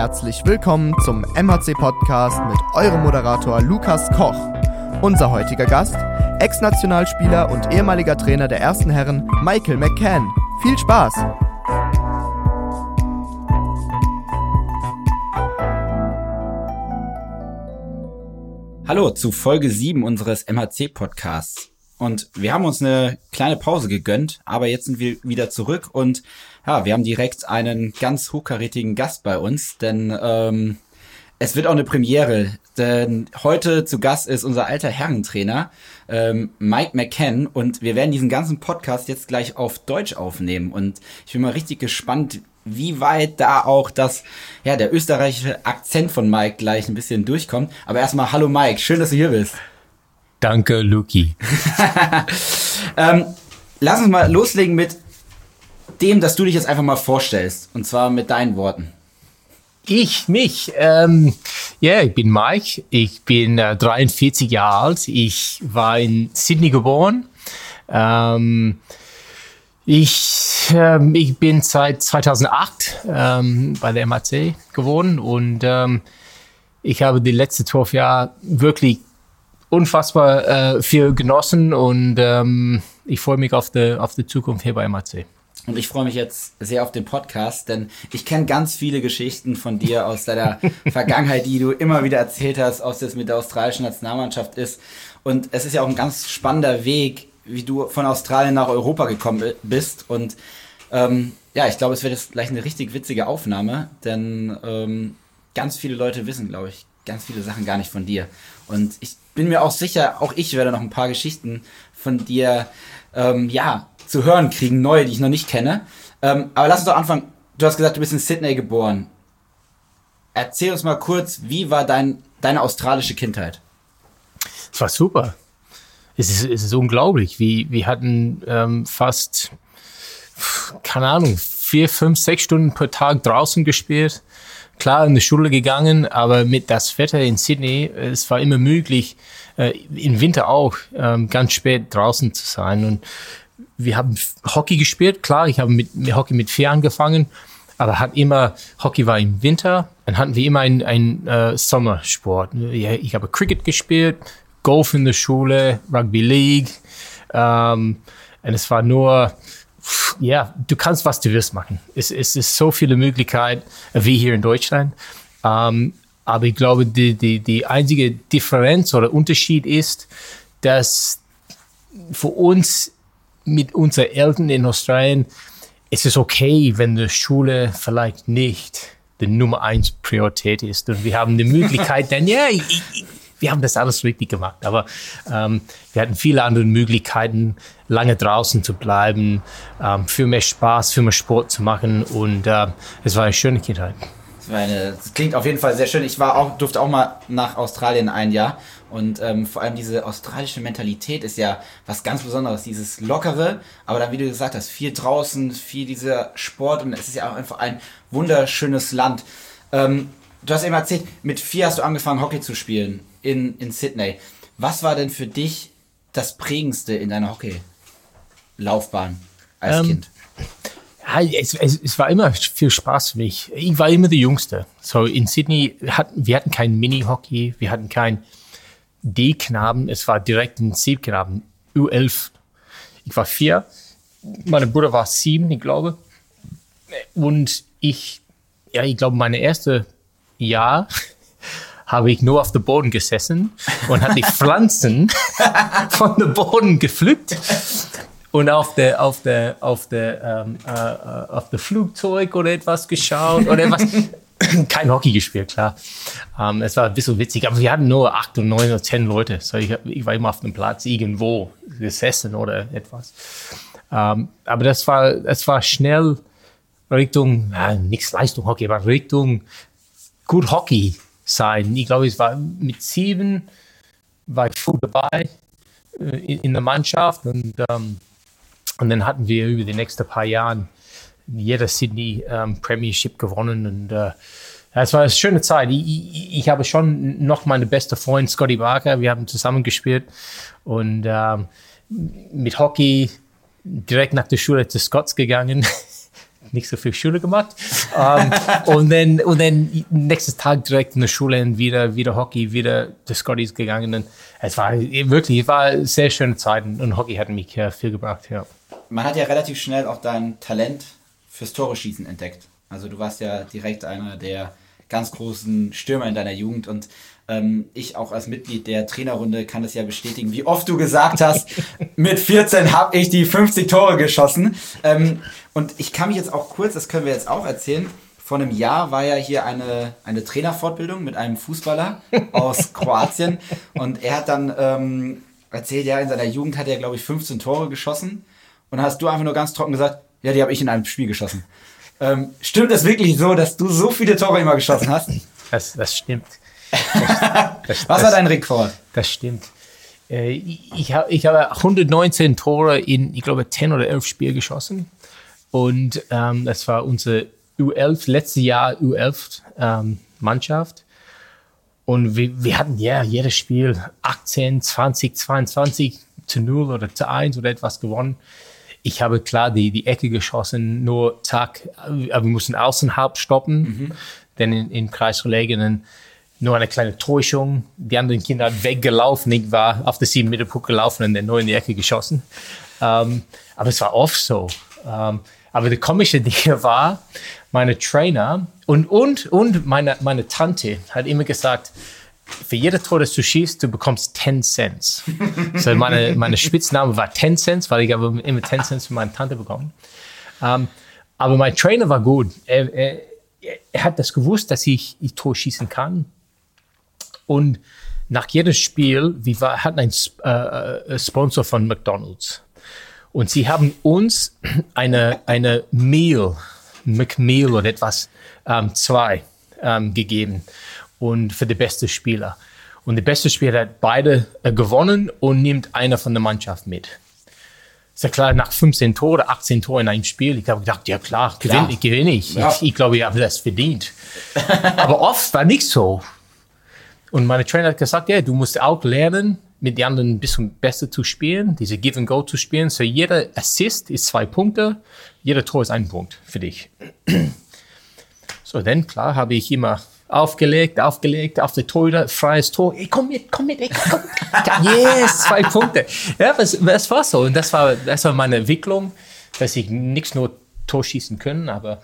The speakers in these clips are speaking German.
Herzlich willkommen zum MHC Podcast mit eurem Moderator Lukas Koch. Unser heutiger Gast, Ex-Nationalspieler und ehemaliger Trainer der ersten Herren, Michael McCann. Viel Spaß! Hallo zu Folge 7 unseres MHC Podcasts. Und wir haben uns eine kleine Pause gegönnt, aber jetzt sind wir wieder zurück und ja, wir haben direkt einen ganz hochkarätigen Gast bei uns, denn ähm, es wird auch eine Premiere, denn heute zu Gast ist unser alter Herrentrainer ähm, Mike McCann und wir werden diesen ganzen Podcast jetzt gleich auf Deutsch aufnehmen und ich bin mal richtig gespannt, wie weit da auch das, ja, der österreichische Akzent von Mike gleich ein bisschen durchkommt. Aber erstmal, hallo Mike, schön, dass du hier bist. Danke, Luki. ähm, lass uns mal loslegen mit dem, dass du dich jetzt einfach mal vorstellst. Und zwar mit deinen Worten. Ich, mich. Ähm, ja, ich bin Mike. Ich bin äh, 43 Jahre alt. Ich war in Sydney geboren. Ähm, ich, ähm, ich bin seit 2008 ähm, bei der MAC geworden und ähm, ich habe die letzten zwölf Jahre wirklich unfassbar äh, viel genossen und ähm, ich freue mich auf die, auf die Zukunft hier bei MAC. Und ich freue mich jetzt sehr auf den Podcast, denn ich kenne ganz viele Geschichten von dir aus deiner Vergangenheit, die du immer wieder erzählt hast, aus das mit der australischen Nationalmannschaft ist. Und es ist ja auch ein ganz spannender Weg, wie du von Australien nach Europa gekommen bist. Und ähm, ja, ich glaube, es wird jetzt gleich eine richtig witzige Aufnahme, denn ähm, ganz viele Leute wissen, glaube ich, ganz viele Sachen gar nicht von dir. Und ich bin mir auch sicher, auch ich werde noch ein paar Geschichten von dir, ähm, ja, zu hören kriegen, neue, die ich noch nicht kenne. Ähm, aber lass uns doch anfangen. Du hast gesagt, du bist in Sydney geboren. Erzähl uns mal kurz, wie war dein, deine australische Kindheit? Es war super. Es ist, es ist unglaublich. Wir, wir hatten ähm, fast, keine Ahnung, vier, fünf, sechs Stunden pro Tag draußen gespielt klar in die Schule gegangen, aber mit das Wetter in Sydney, es war immer möglich, äh, im Winter auch ähm, ganz spät draußen zu sein. Und wir haben Hockey gespielt, klar, ich habe mit, mit Hockey mit vier angefangen, aber hat immer, Hockey war im Winter, dann hatten wir immer einen, äh, Sommersport. Ich habe Cricket gespielt, Golf in der Schule, Rugby League, ähm, und es war nur ja, du kannst, was du willst machen. Es, es ist so viele Möglichkeiten, wie hier in Deutschland. Ähm, aber ich glaube, die, die, die einzige Differenz oder Unterschied ist, dass für uns mit unseren Eltern in Australien es ist okay, wenn die Schule vielleicht nicht die Nummer eins Priorität ist. Und wir haben die Möglichkeit, dann, ja, ich, ich, wir haben das alles richtig gemacht. Aber ähm, wir hatten viele andere Möglichkeiten, lange draußen zu bleiben, ähm, für mehr Spaß, für mehr Sport zu machen. Und äh, es war eine schöne Kindheit. Eine, das klingt auf jeden Fall sehr schön. Ich war auch, durfte auch mal nach Australien ein Jahr. Und ähm, vor allem diese australische Mentalität ist ja was ganz Besonderes. Dieses Lockere, aber dann, wie du gesagt hast, viel draußen, viel dieser Sport. Und es ist ja auch einfach ein wunderschönes Land. Ähm, du hast eben erzählt, mit vier hast du angefangen, Hockey zu spielen in, in Sydney. Was war denn für dich das Prägendste in deiner Hockey-Laufbahn als ähm, Kind? Ja, es, es, es, war immer viel Spaß für mich. Ich war immer der Jüngste. So in Sydney hatten wir hatten kein Mini-Hockey, wir hatten kein D-Knaben, es war direkt ein C-Knaben, U11. Ich war vier, mein Bruder war sieben, ich glaube. Und ich, ja, ich glaube, meine erste Jahr habe ich nur auf dem Boden gesessen und habe die Pflanzen von dem Boden gepflückt und auf der auf der auf der ähm, äh, auf der Flugzeug oder etwas geschaut oder etwas kein Hockey gespielt klar. Ähm, es war ein bisschen witzig aber wir hatten nur acht und neun oder zehn Leute. So ich, ich war immer auf dem Platz irgendwo gesessen oder etwas. Ähm, aber das war es war schnell Richtung ja, nichts Leistung Hockey aber Richtung gut Hockey sein. Ich glaube, es war mit sieben, war ich voll dabei äh, in, in, der Mannschaft und, ähm, und dann hatten wir über die nächsten paar Jahre jeder Sydney ähm, Premiership gewonnen und äh, es war eine schöne Zeit. Ich, ich, habe schon noch meine beste Freund Scotty Barker, wir haben zusammen gespielt und ähm, mit Hockey direkt nach der Schule zu Scots gegangen. nicht so viel Schule gemacht. ähm, und dann, und dann nächstes Tag direkt in der Schule wieder, wieder Hockey, wieder die Scotties gegangen. Und es war wirklich, es war sehr schöne Zeiten und Hockey hat mich äh, viel gebracht, ja. Man hat ja relativ schnell auch dein Talent fürs Tore schießen entdeckt. Also du warst ja direkt einer der ganz großen Stürmer in deiner Jugend und ähm, ich auch als Mitglied der Trainerrunde kann es ja bestätigen, wie oft du gesagt hast, mit 14 habe ich die 50 Tore geschossen. Ähm, und ich kann mich jetzt auch kurz, das können wir jetzt auch erzählen, vor einem Jahr war ja hier eine, eine Trainerfortbildung mit einem Fußballer aus Kroatien und er hat dann ähm, erzählt, ja, in seiner Jugend hat er, glaube ich, 15 Tore geschossen und hast du einfach nur ganz trocken gesagt, ja, die habe ich in einem Spiel geschossen. Ähm, stimmt es wirklich so, dass du so viele Tore immer geschossen hast? Das, das stimmt. Das, Was war dein Rekord? Das stimmt. Äh, ich, habe ich habe 119 Tore in, ich glaube, 10 oder 11 Spielen geschossen. Und ähm, das war unsere U11, letztes Jahr U11 ähm, Mannschaft. Und wir, wir hatten ja jedes Spiel 18, 20, 22 zu 0 oder zu 1 oder etwas gewonnen. Ich habe klar die, die Ecke geschossen, nur zack, aber wir mussten außerhalb stoppen, mhm. denn in, in Kreisverlegenen nur eine kleine Täuschung. Die anderen Kinder sind weggelaufen. Ich war auf der 7 Meter Puck gelaufen und dann nur in die Ecke geschossen. Ähm, aber es war oft so. Ähm, aber die komische Dinge war, meine Trainer und, und, und meine, meine Tante hat immer gesagt, für jede Tor, das du schießt, du bekommst 10 Cent. so meine, meine Spitzname war 10 Cent, weil ich habe immer 10 Cent von meiner Tante bekommen. Um, aber mein Trainer war gut. Er, er, er, hat das gewusst, dass ich, ich Tor schießen kann. Und nach jedem Spiel, wir war, hatten einen äh, äh, Sponsor von McDonald's. Und sie haben uns eine, eine Meal, McMeal oder etwas, ähm, zwei ähm, gegeben. Und für die beste Spieler. Und der beste Spieler hat beide äh, gewonnen und nimmt einer von der Mannschaft mit. Ist ja klar, nach 15 Toren, 18 Toren in einem Spiel, ich habe gedacht, ja klar, gewinne gewinn ich. Ja. ich. Ich glaube, ich habe das verdient. Aber oft war nicht so. Und meine Trainer hat gesagt, ja, du musst auch lernen, mit den anderen ein bisschen besser zu spielen, diese Give and Go zu spielen. So jeder Assist ist zwei Punkte, jeder Tor ist ein Punkt für dich. So, dann klar habe ich immer aufgelegt, aufgelegt, auf der Tor, freies Tor. Ey, komm mit, komm mit, ey, komm. yes, zwei Punkte. Ja, das, das war so. Und das war, das war meine Entwicklung, dass ich nicht nur Tor schießen können, aber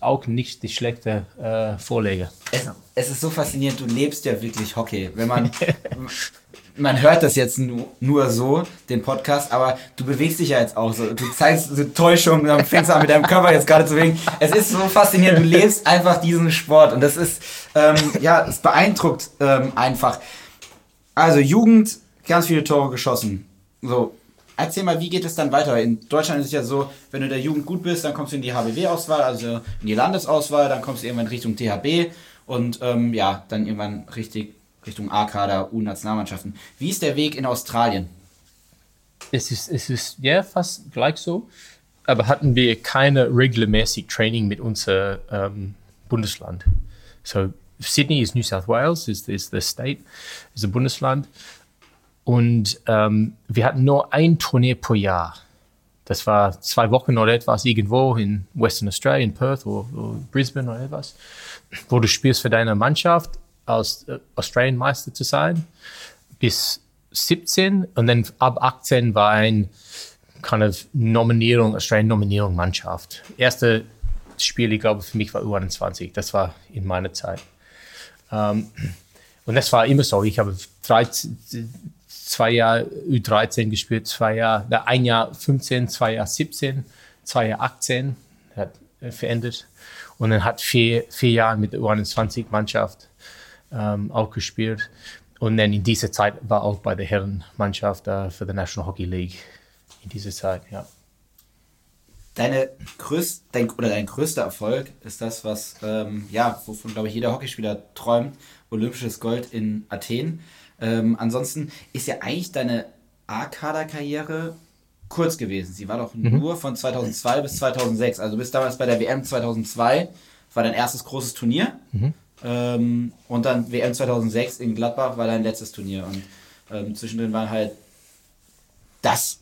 auch nicht die schlechte äh, Vorlage. Es, es, ist so faszinierend, du lebst ja wirklich Hockey. Wenn man, man hört das jetzt nur, nur, so, den Podcast, aber du bewegst dich ja jetzt auch so. Du zeigst so Täuschung, dann fängst du an mit deinem Körper jetzt gerade zu bewegen. Es ist so faszinierend, du lebst einfach diesen Sport und das ist, ähm, ja, es beeindruckt ähm, einfach. Also Jugend, ganz viele Tore geschossen. So, Erzähl mal, wie geht es dann weiter? In Deutschland ist es ja so, wenn du der Jugend gut bist, dann kommst du in die HBW-Auswahl, also in die Landesauswahl, dann kommst du irgendwann Richtung THB und ähm, ja, dann irgendwann richtig Richtung A-Kader, U-Nationalmannschaften. Wie ist der Weg in Australien? Es ist, es ist ja fast gleich so, aber hatten wir keine regelmäßig Training mit unserem ähm, Bundesland. So Sydney ist New South Wales, ist, ist the state, ist ein Bundesland. Und ähm, wir hatten nur ein Turnier pro Jahr. Das war zwei Wochen oder etwas irgendwo in Western Australia, in Perth oder Brisbane oder etwas, wo du spielst für deine Mannschaft als äh, Australian Meister zu sein bis 17 und dann ab 18 war ein kind of Nominierung, Australian Nominierung Mannschaft. Erste Spiel, ich glaube, für mich war U21. Das war in meiner Zeit. Um, ähm, und das war immer so. Ich habe 13, zwei Jahre U13 gespielt, zwei Jahre, ein Jahr 15, zwei Jahre 17, zwei Jahre 18, hat äh, verändert. Und dann hat vier, vier Jahre mit der U21-Mannschaft ähm, auch gespielt. Und dann in dieser Zeit war auch bei der Herrenmannschaft äh, für die National Hockey League in dieser Zeit, ja. Deine größt, dein, oder dein größter Erfolg ist das, was, ähm, ja, wovon, glaube ich, jeder Hockeyspieler träumt, olympisches Gold in Athen. Ähm, ansonsten ist ja eigentlich deine A-Kader-Karriere kurz gewesen. Sie war doch mhm. nur von 2002 bis 2006. Also du bist damals bei der WM 2002, war dein erstes großes Turnier. Mhm. Ähm, und dann WM 2006 in Gladbach war dein letztes Turnier. Und ähm, zwischendrin war halt das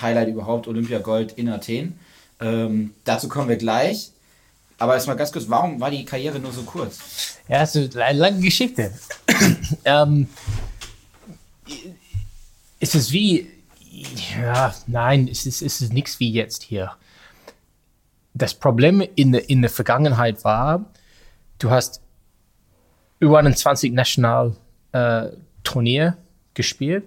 Highlight überhaupt, Olympia Gold in Athen. Ähm, dazu kommen wir gleich. Aber erstmal ganz kurz, warum war die Karriere nur so kurz? Ja, das ist eine lange Geschichte. ähm, es wie, ja, nein, es ist, es nichts wie jetzt hier. Das Problem in in der Vergangenheit war, du hast über 21 National äh, Turnier gespielt,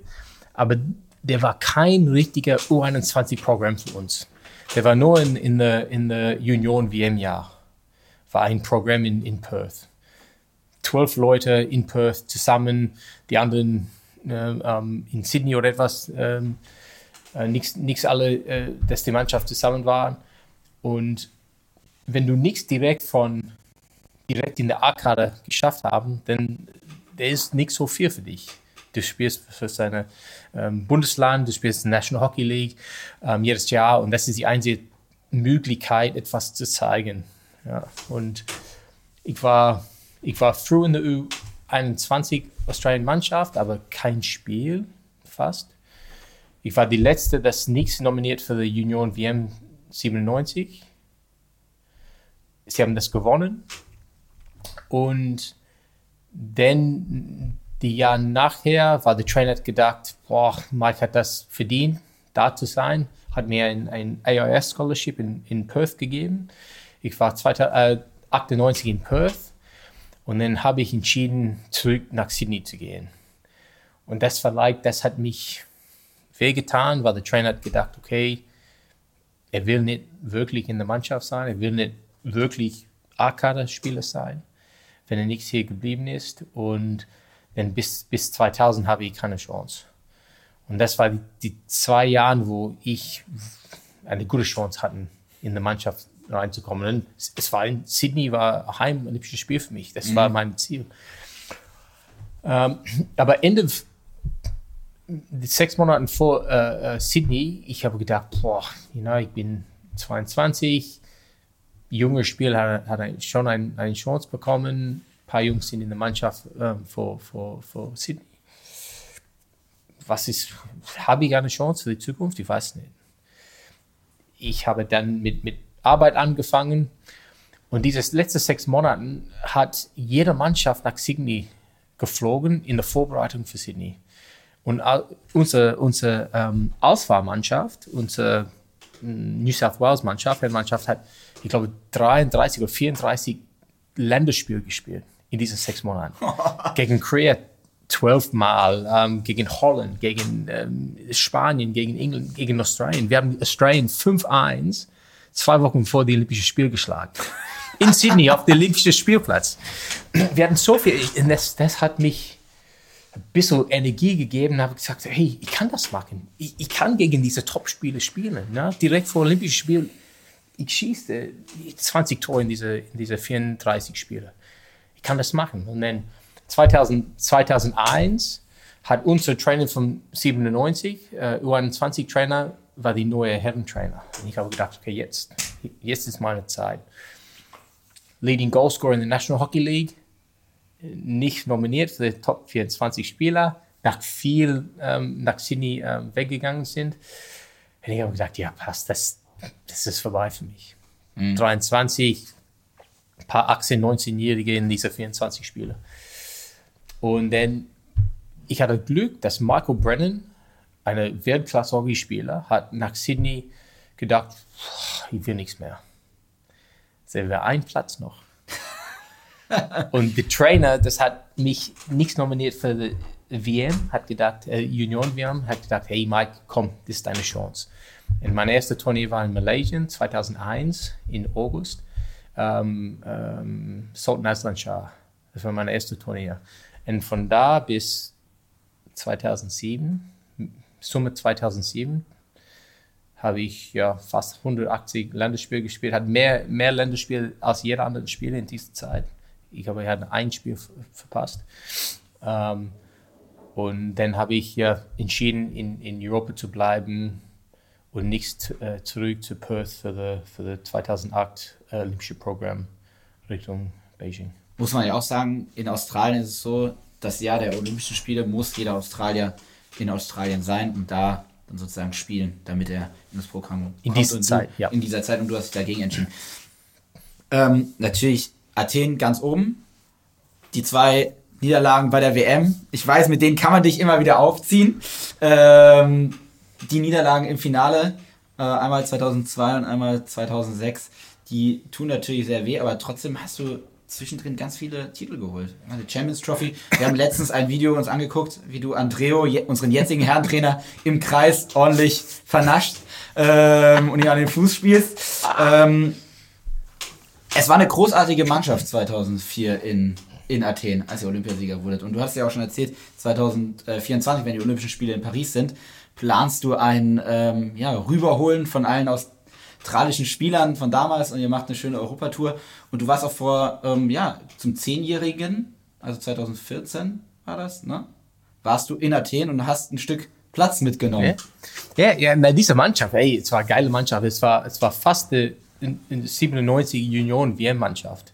aber der war kein richtiger U21-Programm für uns. Der war nur in, in der in der Union WM-Jahr. War ein Programm in, in Perth. Zwölf Leute in Perth zusammen, die anderen äh, ähm, in Sydney oder etwas. Ähm, äh, nichts alle, äh, dass die Mannschaft zusammen waren. Und wenn du nichts direkt von direkt in der A-Kader geschafft haben, dann der ist nicht so viel für dich. Du spielst für seine ähm, Bundesland, du spielst National Hockey League ähm, jedes Jahr und das ist die einzige Möglichkeit, etwas zu zeigen. Ja, und ich war, ich war früh in der U21 Australian Mannschaft, aber kein Spiel fast. Ich war die letzte, das nichts nominiert für die Union WM 97. Sie haben das gewonnen. Und dann die Jahre nachher war der Trainer hat gedacht, boah, Mike hat das verdient, da zu sein, hat mir ein, ein AIS Scholarship in, in Perth gegeben. Ich war 1998 äh, in Perth und dann habe ich entschieden, zurück nach Sydney zu gehen. Und das vielleicht, das hat mich wehgetan, weil der Trainer hat gedacht, okay, er will nicht wirklich in der Mannschaft sein, er will nicht wirklich A-Kader-Spieler sein, wenn er nicht hier geblieben ist. Und denn bis, bis 2000 habe ich keine Chance. Und das war die, die zwei Jahre, wo ich eine gute Chance hatte, in der Mannschaft reinzukommen. Und es war in Sydney, war Heim Olympisches Spiel für mich. Das mhm. war mein Ziel. Ähm, aber Ende sechs Monate vor äh, äh, Sydney, ich habe gedacht, boah, you know, ich bin 22, junge Spieler hat, hat schon ein, eine Chance bekommen paar Jungs sind in der Mannschaft ähm, für, für, für Sydney. Was ist, habe ich eine Chance für die Zukunft? Ich weiß nicht. Ich habe dann mit, mit Arbeit angefangen und diese letzten sechs Monate hat jede Mannschaft nach Sydney geflogen in der Vorbereitung für Sydney. Und unsere, unsere ähm, Auswahlmannschaft, unsere hm, New South Wales Mannschaft, Mannschaft hat, ich glaube, 33 oder 34 Länderspiele gespielt in diesen sechs Monaten. gegen Korea zwölfmal, ähm, gegen Holland, gegen ähm, Spanien, gegen England, gegen Australien. Wir haben Australien 5-1 zwei Wochen vor die Olympischen Spiele geschlagen. In Sydney auf dem Olympischen Spielplatz. Wir hatten so viel, das, das hat mich ein bisschen Energie gegeben und habe gesagt, hey, ich kann das machen. Ich, ich kann gegen diese Top-Spiele spielen. Ne? Direkt vor Olympischen Spielen. Ich schieße 20 Tore in diese, in diese 34 Spiele ich kann das machen. Und dann 2000, 2001 hat unser Trainer von 97, äh, U21-Trainer, war die neue Herrentrainer. Und ich habe gedacht, okay, jetzt, jetzt ist meine Zeit. Leading Goalscorer in der National Hockey League, nicht nominiert für die Top 24 Spieler, nach viel ähm, nach Sydney ähm, weggegangen sind. Und ich habe gedacht, ja, passt, das, das ist vorbei für mich. Mhm. 23, paar 18-, 19-Jährige in diese 24 Spiele. Und dann, ich hatte Glück, dass Marco Brennan, ein Weltklasse-Hockeyspieler, hat nach Sydney gedacht, ich will nichts mehr. Sehen wir einen Platz noch. und der Trainer, das hat mich nichts nominiert für die WM, hat gedacht, äh, Union WM, hat gedacht, hey Mike, komm, das ist deine Chance. Und mein erster Turnier war in Malaysia 2001 in August ähm, ähm, Sultan Aslan Shah. Das war mein erstes Turnier. Und von da bis 2007, Summe 2007, habe ich ja fast 180 Länderspiele gespielt, hat mehr, mehr Länderspiele als jeder andere Spieler in dieser Zeit. Ich habe ja ein Spiel verpasst. Ähm, und dann habe ich ja entschieden, in, in Europa zu bleiben und nicht äh, zurück zu Perth für das für 2008 äh, Olympische Programm Richtung Beijing. Muss man ja auch sagen, in Australien ist es so, das Jahr der Olympischen Spiele muss jeder Australier in Australien sein und da dann sozusagen spielen, damit er in das Programm In kommt dieser und du- Zeit, ja. In dieser Zeit und du hast dich dagegen entschieden. Ähm, natürlich Athen ganz oben. Die zwei Niederlagen bei der WM. Ich weiß, mit denen kann man dich immer wieder aufziehen. Ähm, die Niederlagen im Finale, äh, einmal 2002 und einmal 2006, die tun natürlich sehr weh, aber trotzdem hast du zwischendrin ganz viele Titel geholt. Die Champions Trophy. Wir haben letztens ein Video uns angeguckt, wie du Andreo, je, unseren jetzigen Herrentrainer, im Kreis ordentlich vernascht ähm, und ihn an den Fuß spielst. Ähm, es war eine großartige Mannschaft 2004 in, in Athen, als ihr Olympiasieger wurdet. Und du hast ja auch schon erzählt, 2024, wenn die Olympischen Spiele in Paris sind, planst du ein ähm, ja, Rüberholen von allen australischen Spielern von damals und ihr macht eine schöne Europatour. Und du warst auch vor, ähm, ja, zum Zehnjährigen, also 2014 war das, ne? Warst du in Athen und hast ein Stück Platz mitgenommen. Ja, ja, ja diese Mannschaft, ey, es war eine geile Mannschaft. Es war, es war fast in, in 97 Union WM-Mannschaft.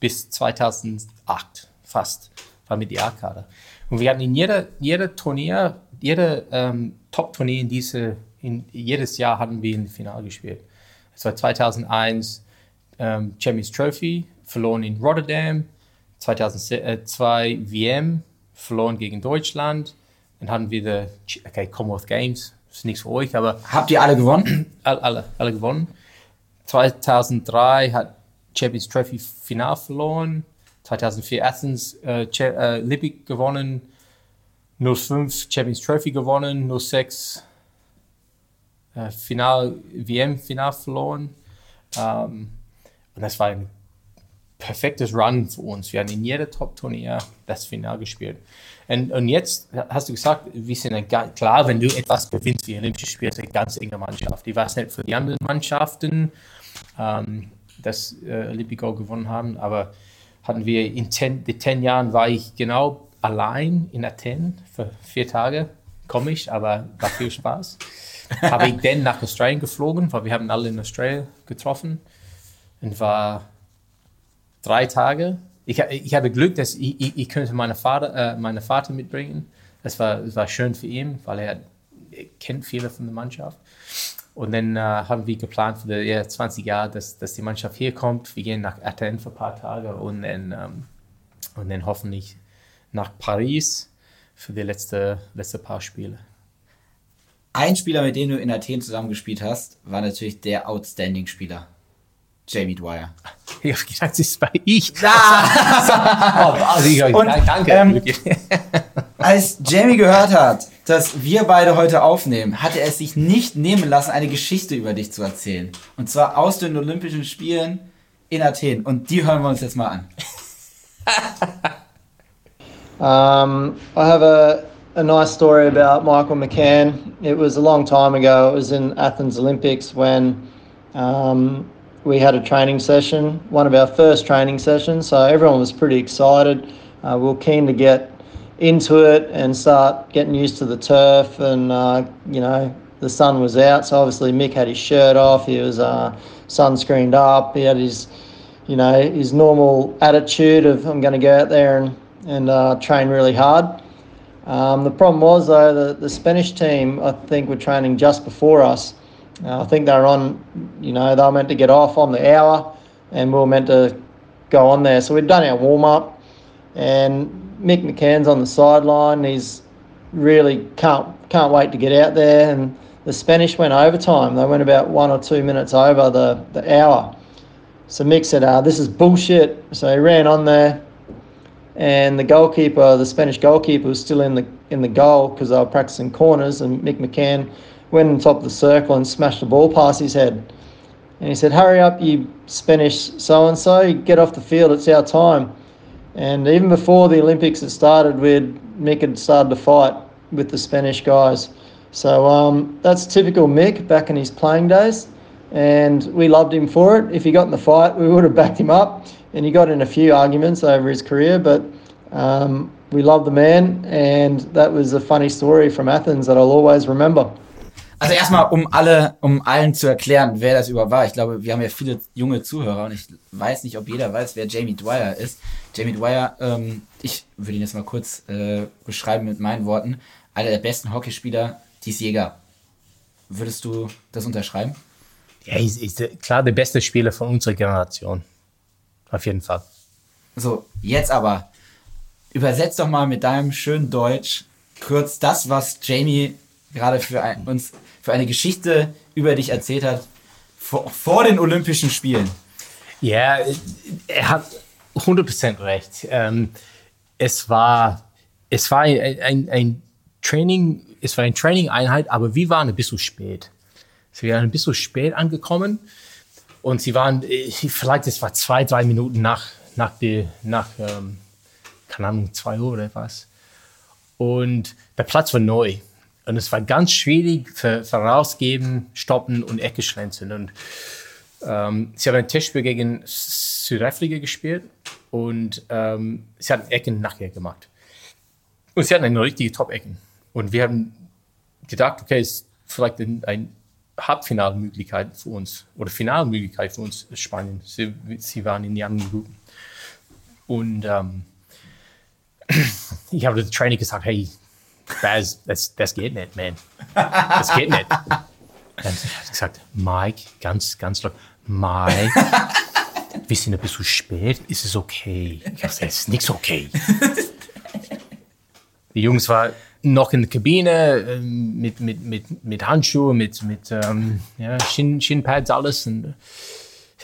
Bis 2008, fast, war mit die A-Kader. Und wir hatten in jeder, jeder Turnier, jeder ähm, Top-Turnier in diese, in, jedes Jahr hatten wir im Finale gespielt. Es war 2001 ähm, Champions Trophy, verloren in Rotterdam. 2002 WM, verloren gegen Deutschland. Dann hatten wir die okay, Commonwealth Games, ist nichts für euch, aber Habt ihr alle gewonnen? alle, alle, alle gewonnen. 2003 hat Champions Trophy Final verloren. 2004 Athens äh, äh, Olympic gewonnen. 05 Champions Trophy gewonnen. 06 äh, Final, WM Final verloren. Ähm, und das war ein perfektes Run für uns. Wir haben in jeder Top-Turnier das Final gespielt. Und, und jetzt hast du gesagt, wir sind ein, klar, wenn du etwas gewinnst wie Olympische Spiele, ist eine ganz enge Mannschaft. Ich weiß nicht für die anderen Mannschaften, ähm, dass äh, Olympico gewonnen haben, aber hatten wir in die zehn Jahren war ich genau allein in Athen für vier Tage. Komisch, aber war viel Spaß. Habe ich dann nach Australien geflogen, weil wir haben alle in Australien getroffen und war drei Tage. Ich, ich hatte Glück, dass ich, ich, ich könnte meine Vater, äh, meine Vater mitbringen. Das war, das war schön für ihn, weil er, er kennt viele von der Mannschaft. Und dann äh, haben wir geplant für die ja, 20 Jahre, dass, dass die Mannschaft hier kommt. Wir gehen nach Athen für ein paar Tage und dann, ähm, und dann hoffentlich nach Paris für die letzte, letzte paar Spiele. Ein Spieler, mit dem du in Athen zusammengespielt hast, war natürlich der Outstanding-Spieler. Jamie Dwyer. Ich habe gedacht, das ist bei ich. oh, also ich, Und, danke. ähm, Als Jamie gehört hat, dass wir beide heute aufnehmen, hat er es sich nicht nehmen lassen, eine Geschichte über dich zu erzählen. Und zwar aus den Olympischen Spielen in Athen. Und die hören wir uns jetzt mal an. Um, I have a, a nice story about Michael McCann. It was a long time ago. It was in Athens Olympics when um, we had a training session, one of our first training sessions. So everyone was pretty excited. Uh, we were keen to get into it and start getting used to the turf. And, uh, you know, the sun was out. So obviously Mick had his shirt off. He was uh, sunscreened up. He had his you know, his normal attitude of I'm going to go out there and, and uh, train really hard. Um, the problem was, though, the, the Spanish team, I think, were training just before us. Uh, I think they were on, you know, they were meant to get off on the hour and we were meant to go on there. So we'd done our warm up and Mick McCann's on the sideline. He's really can't, can't wait to get out there. And the Spanish went overtime. They went about one or two minutes over the, the hour. So Mick said, uh, "This is bullshit." So he ran on there, and the goalkeeper, the Spanish goalkeeper, was still in the in the goal because they were practicing corners. And Mick McCann went on top of the circle and smashed the ball past his head. And he said, "Hurry up, you Spanish so and so! Get off the field. It's our time." And even before the Olympics had started, we'd Mick had started to fight with the Spanish guys. So um, that's typical Mick back in his playing days and we loved him for it. If he got in the fight, we would have backed him up. And he got in a few arguments over his career, but um, we love the man, and that was a funny story from Athens that I'll always remember. Also erstmal, um alle, um allen zu erklären, wer das überhaupt war. Ich glaube, wir haben ja viele junge Zuhörer und ich weiß nicht, ob jeder weiß, wer Jamie Dwyer ist. Jamie Dwyer, ähm, ich würde ihn jetzt mal kurz äh, beschreiben mit meinen Worten, einer der besten Hockeyspieler, Dies Jäger. Würdest du das unterschreiben? Ja, er ist, ist klar der beste Spieler von unserer Generation. Auf jeden Fall. So, jetzt aber. Übersetz doch mal mit deinem schönen Deutsch kurz das, was Jamie gerade für ein, uns für eine Geschichte über dich erzählt hat vor, vor den Olympischen Spielen. Ja, er hat 100% recht. Ähm, es war, es war ein, ein, ein Training, es war eine Training-Einheit, aber wir waren ein bisschen spät. Sie waren ein bisschen spät angekommen und sie waren, vielleicht es war zwei, drei Minuten nach, nach, die, nach ähm, keine Ahnung, zwei Uhr oder was. Und der Platz war neu. Und es war ganz schwierig für, für rausgeben, stoppen und Ecke schlänzen. Und ähm, sie haben ein Testspiel gegen Südafrika gespielt und ähm, sie hatten Ecken nachher gemacht. Und sie hatten eine richtige Top-Ecken. Und wir haben gedacht, okay, es ist vielleicht ein, ein Halbfinalmöglichkeit für uns oder Finalmöglichkeit für uns Spanien. Sie, sie waren in die anderen Gruppen. Und ähm, ich habe dem Trainer gesagt, hey, das, das, das geht nicht, man. Das geht nicht. Dann hat gesagt, Mike, ganz, ganz laut, Mike, wir sind ein bisschen spät, ist es okay? Ich habe gesagt, es ist nichts okay. Die Jungs waren noch in der Kabine ähm, mit, mit, mit, mit Handschuhen, mit, mit ähm, ja, Shin, Shinpads, alles. Und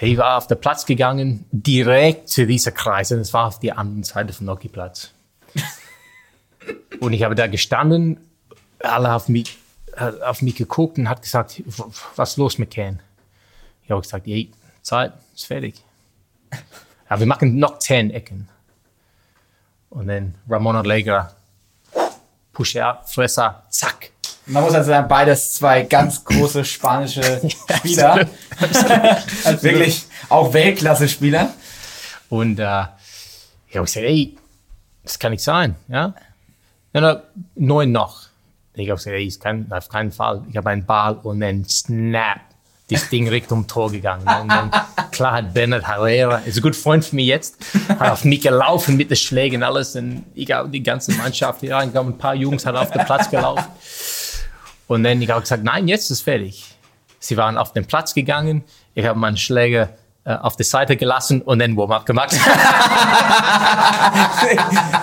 ich war auf den Platz gegangen, direkt zu dieser Kreis. Und es war auf der anderen Seite vom Hockeyplatz. Und ich habe da gestanden, alle auf mich, auf mich geguckt und hat gesagt, was ist los mit Ken? Ich habe gesagt, hey, Zeit, ist fertig. Aber wir machen noch zehn Ecken. Und dann Ramon Allegra, push out, Fresser, zack. Man muss also sagen, beides zwei ganz große spanische Spieler. also wirklich auch Weltklasse-Spieler. Und äh, ich habe gesagt, ey, das kann nicht sein, ja. Nein, nein, neun noch. Ich habe gesagt, ey, ich kann auf keinen Fall. Ich habe einen Ball und dann snap, das Ding Richtung Tor gegangen. Und dann, klar hat Bernard Herrera, ist ein guter Freund von mir jetzt, hat auf mich gelaufen mit den Schlägen alles. Und ich habe die ganze Mannschaft hier reingekommen, ein paar Jungs hat auf den Platz gelaufen. Und dann ich gesagt, nein, jetzt ist fertig. Sie waren auf den Platz gegangen, ich habe meinen Schläger äh, auf die Seite gelassen und dann Warm-up gemacht.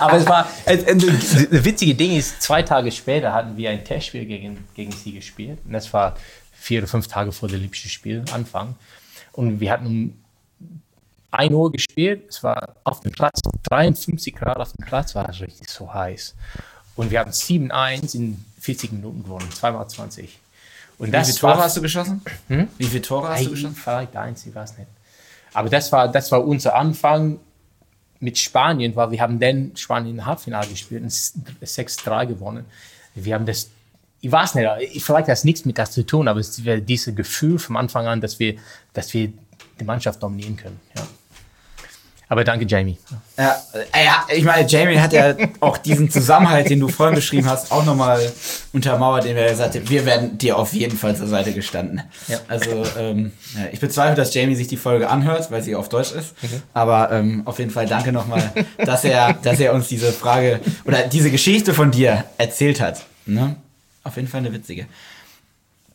Aber es war, das witzige Ding ist, zwei Tage später hatten wir ein Testspiel gegen, gegen sie gespielt. Und das war vier oder fünf Tage vor dem Olympischen Spiel Anfang. Und wir hatten um 1 Uhr gespielt. Es war auf dem Platz, 53 Grad auf dem Platz, war das richtig so heiß. Und wir haben 7-1 in 40 Minuten gewonnen, 2 mal 20. Und Wie viele Tore hast du geschossen? Hm? Wie viele Tore hast du geschossen? Vielleicht eins, ich weiß nicht. Aber das war, das war unser Anfang mit Spanien, weil wir haben dann Spanien im Halbfinale gespielt und 6-3 gewonnen. Wir haben das, ich weiß nicht, vielleicht hat das nichts mit das zu tun, aber es wäre dieses Gefühl vom Anfang an, dass wir, dass wir die Mannschaft dominieren können. Ja. Aber danke, Jamie. Ja, ja, ich meine, Jamie hat ja auch diesen Zusammenhalt, den du vorhin beschrieben hast, auch nochmal untermauert, den wir gesagt haben, wir werden dir auf jeden Fall zur Seite gestanden. Ja. Also, ähm, ich bezweifle, dass Jamie sich die Folge anhört, weil sie auf Deutsch ist. Mhm. Aber ähm, auf jeden Fall danke nochmal, dass er, dass er uns diese Frage oder diese Geschichte von dir erzählt hat. Ne? Auf jeden Fall eine witzige.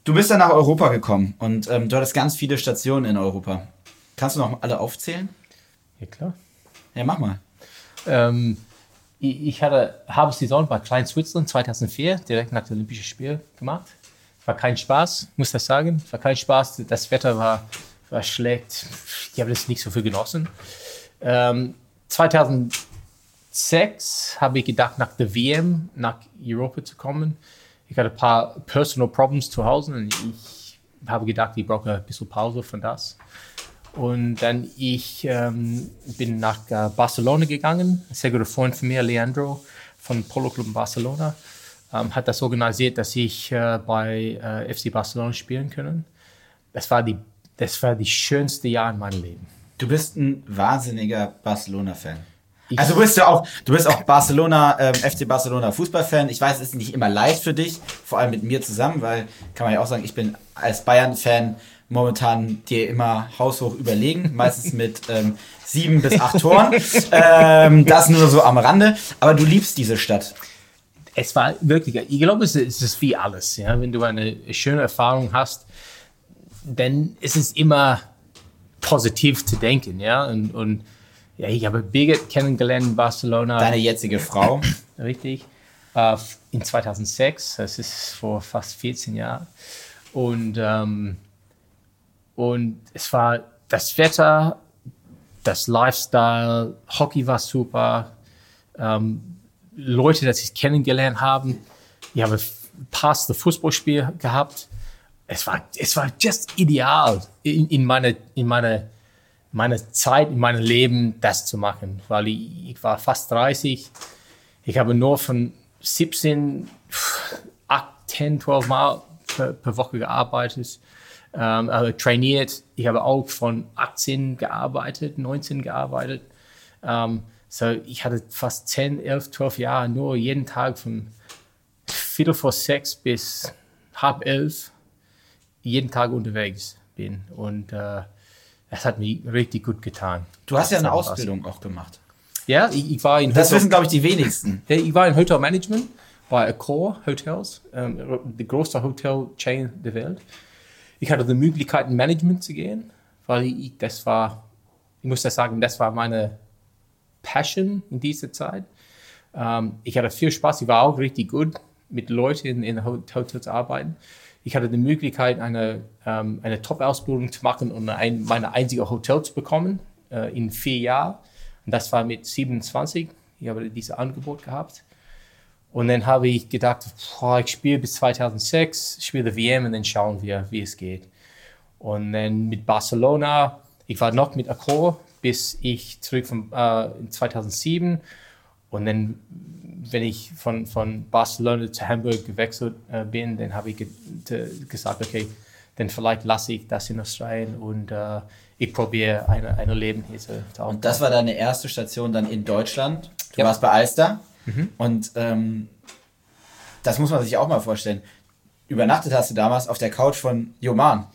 Du bist dann nach Europa gekommen und ähm, du hattest ganz viele Stationen in Europa. Kannst du noch alle aufzählen? Ja, klar. Ja, mach mal. Ähm, ich, hatte halbe Saison bei Klein Switzerland 2004, direkt nach dem Olympischen Spiel gemacht. War kein Spaß, muss das sagen. War kein Spaß. Das Wetter war, war schlecht. Ich habe das nicht so viel genossen. Ähm, 2006 habe ich gedacht, nach der WM nach Europa zu kommen. Ich hatte ein paar Personal Problems zu Hause und ich habe gedacht, ich brauche ein bisschen Pause von das. Und dann ich ähm, bin nach äh, Barcelona gegangen. Ein sehr guter Freund von mir, Leandro von Polo Club Barcelona, ähm, hat das organisiert, dass ich äh, bei äh, FC Barcelona spielen können. Das war die, das war die schönste Jahr in meinem Leben. Du bist ein wahnsinniger Barcelona-Fan. Also du bist ja auch, du bist auch Barcelona, ähm, FC Barcelona Fußballfan. Ich weiß, es ist nicht immer leicht für dich, vor allem mit mir zusammen, weil kann man ja auch sagen, ich bin als Bayern-Fan momentan dir immer haushoch überlegen, meistens mit ähm, sieben bis acht Toren. ähm, das nur so am Rande. Aber du liebst diese Stadt. es war wirklich, ich glaube, es ist, es ist wie alles. Ja? Wenn du eine schöne Erfahrung hast, dann ist es immer positiv zu denken. Ja? Und, und ja, ich habe Birgit kennengelernt in Barcelona. Deine jetzige Frau. Richtig. Äh, in 2006, das ist vor fast 14 Jahren. Und, ähm, und es war das Wetter, das Lifestyle, Hockey war super. Ähm, Leute, die ich kennengelernt habe. Ich habe passt das Fußballspiel gehabt. Es war, es war just ideal in, in meine, in meine, meine Zeit, in meinem Leben, das zu machen, weil ich, ich war fast 30. Ich habe nur von 17, 8, 10, 12 Mal per, per Woche gearbeitet, ähm, also trainiert. Ich habe auch von 18 gearbeitet, 19 gearbeitet. Ähm, so, ich hatte fast 10, 11, 12 Jahre nur jeden Tag von Viertel vor sechs bis halb elf jeden Tag unterwegs bin. Und äh, das hat mir richtig gut getan. Du hast ja eine Ausbildung auch gemacht. Ja, ich, ich war in Das wissen, glaube ich, die wenigsten. Ich war in Hotelmanagement bei Accor Hotels, ähm, die größte Hotel-Chain der Welt. Ich hatte die Möglichkeit, in Management zu gehen, weil ich, das war, ich muss das sagen, das war meine Passion in dieser Zeit. Ähm, ich hatte viel Spaß, ich war auch richtig gut mit Leuten in Hotels zu arbeiten. Ich hatte die Möglichkeit, eine, ähm, eine Top-Ausbildung zu machen und ein, meine einzige Hotel zu bekommen äh, in vier Jahren. Und das war mit 27. Ich habe dieses Angebot gehabt. Und dann habe ich gedacht, boah, ich spiele bis 2006, spiele WM und dann schauen wir, wie es geht. Und dann mit Barcelona, ich war noch mit Accor bis ich zurück von äh, 2007 und dann, wenn ich von, von Barcelona zu Hamburg gewechselt äh, bin, dann habe ich ge gesagt, okay, dann vielleicht lasse ich das in Australien und äh, ich probiere ein eine Leben hier zu, zu Und das war deine erste Station dann in Deutschland. Du ja. warst bei Alster mhm. und ähm, das muss man sich auch mal vorstellen. Übernachtet hast du damals auf der Couch von Joman.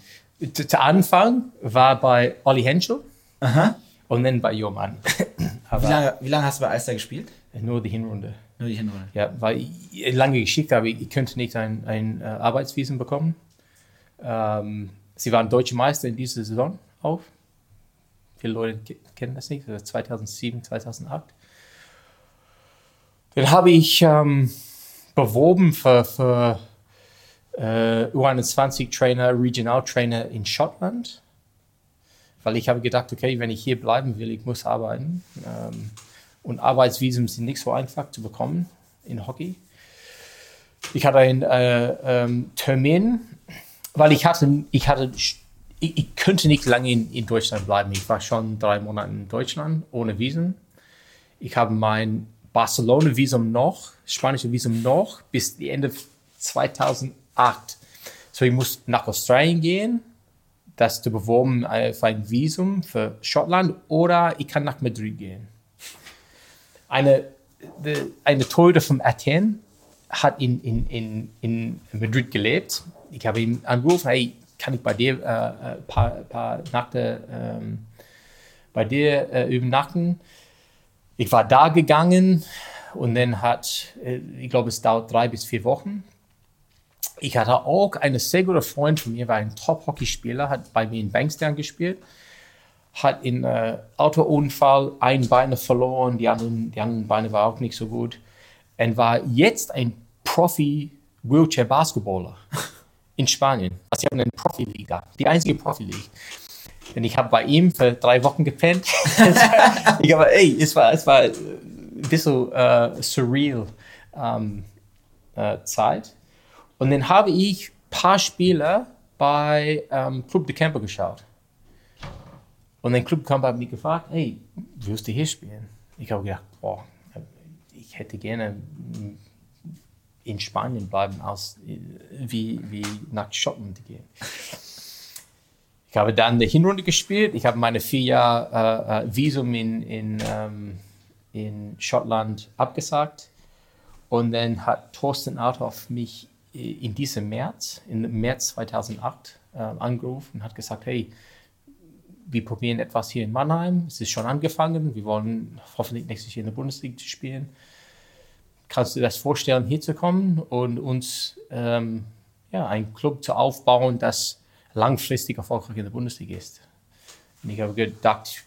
Zu, zu Anfang war bei Olli Henschel. Aha und dann bei Joman. wie, lange, wie lange hast du bei Alster gespielt? Nur die Hinrunde. Nur die Hinrunde. Ja, weil ich lange geschickt habe, ich könnte nicht ein, ein äh, Arbeitsvisum bekommen. Ähm, sie waren deutsche Meister in dieser Saison auch. Viele Leute kennen das nicht, 2007, 2008. Dann habe ich ähm, beworben für, für äh, U21-Trainer, Regional-Trainer in Schottland weil ich habe gedacht, okay, wenn ich hier bleiben will, ich muss arbeiten. Ähm, und Arbeitsvisum sind nicht so einfach zu bekommen in Hockey. Ich hatte einen äh, ähm, Termin, weil ich hatte, ich hatte, ich, ich könnte nicht lange in, in, Deutschland bleiben. Ich war schon drei Monate in Deutschland ohne Visum. Ich habe mein Barcelona-Visum noch, spanische Visum noch, bis Ende 2008. So, ich muss nach Australien gehen das zu beworben äh, für ein Visum für Schottland oder ich kann nach Madrid gehen. Eine, eine Tochter von Athen hat in, in, in, in Madrid gelebt. Ich habe ihn angerufen, hey, kann ich bei dir äh, ein paar, paar Nächte ähm, bei dir äh, übernachten? Ich war da gegangen und dann hat, äh, ich glaube, es dauert drei bis vier Wochen ich hatte auch einen sehr guten Freund von mir, war ein Top-Hockeyspieler, hat bei mir in Bankstown gespielt, hat in äh, Autounfall ein Bein verloren, die anderen, die anderen Beine waren auch nicht so gut und war jetzt ein Profi-Wheelchair-Basketballer in Spanien. Also sie haben eine Profi-Liga, die einzige Profi-Liga. Und ich habe bei ihm für drei Wochen gepennt. ich habe, ey, es war, es war ein bisschen äh, surreal ähm, äh, Zeit. Und dann habe ich ein paar Spiele bei ähm, Club de Camper geschaut. Und dann Club Camper hat mich gefragt, hey, willst du hier spielen? Ich habe gedacht, boah, ich hätte gerne in Spanien bleiben, als wie, wie nach Schottland gehen. Ich habe dann eine Hinrunde gespielt. Ich habe meine vier Jahre äh, äh, Visum in, in, ähm, in Schottland abgesagt. Und dann hat Thorsten Althoff mich in diesem März, im März 2008, äh, angerufen und hat gesagt, hey, wir probieren etwas hier in Mannheim, es ist schon angefangen, wir wollen hoffentlich nächstes Jahr in der Bundesliga spielen. kannst du dir das vorstellen, hier zu kommen und uns ähm, ja, einen Club zu aufbauen, das langfristig erfolgreich in der Bundesliga ist? Und ich habe gedacht,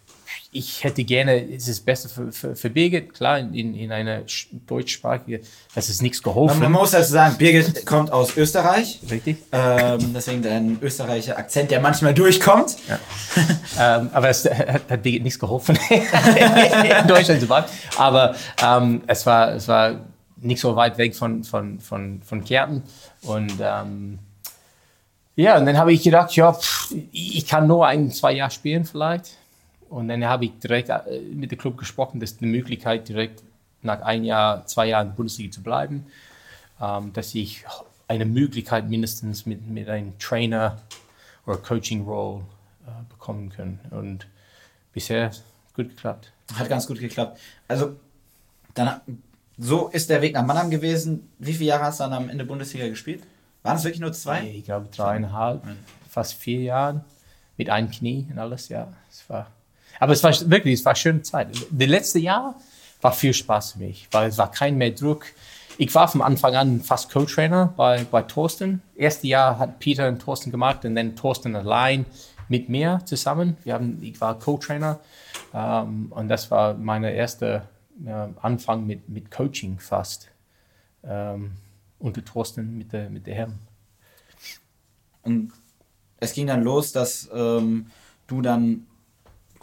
ich hätte gerne, es ist besser für, für, für Birgit, klar, in, in einer deutschsprachige, das ist nichts geholfen. Man, man muss also sagen, Birgit kommt aus Österreich. Richtig. Ähm, deswegen ein österreichischer Akzent, der manchmal durchkommt. Ja. ähm, aber es hat, hat Birgit nichts geholfen, in Deutschland zu bleiben. Aber ähm, es, war, es war nicht so weit weg von, von, von, von Kärnten. Und ähm, ja, und dann habe ich gedacht, ja, pff, ich kann nur ein, zwei Jahre spielen vielleicht. Und dann habe ich direkt äh, mit dem Club gesprochen, dass eine Möglichkeit direkt nach ein Jahr, zwei Jahren in der Bundesliga zu bleiben, ähm, dass ich eine Möglichkeit mindestens mit, mit einem Trainer oder Coaching Role äh, bekommen kann. Und bisher gut geklappt. Hat ganz gut geklappt. Also dann so ist der Weg nach Mannheim gewesen. Wie viele Jahre hast du dann am Ende Bundesliga gespielt? Waren es wirklich nur zwei? Ich glaube dreieinhalb, fast vier Jahre mit einem Knie und alles, ja. Es war aber es war wirklich, es war eine schöne Zeit. Das letzte Jahr war viel Spaß für mich, weil es war kein mehr Druck. Ich war von Anfang an fast Co-Trainer bei, bei Thorsten. Erste Jahr hat Peter und Thorsten gemacht und dann Thorsten allein mit mir zusammen. Wir haben, ich war Co-Trainer ähm, und das war mein erster äh, Anfang mit, mit Coaching fast. Ähm, unter Thorsten mit der, mit der Herren. Und es ging dann los, dass ähm, du dann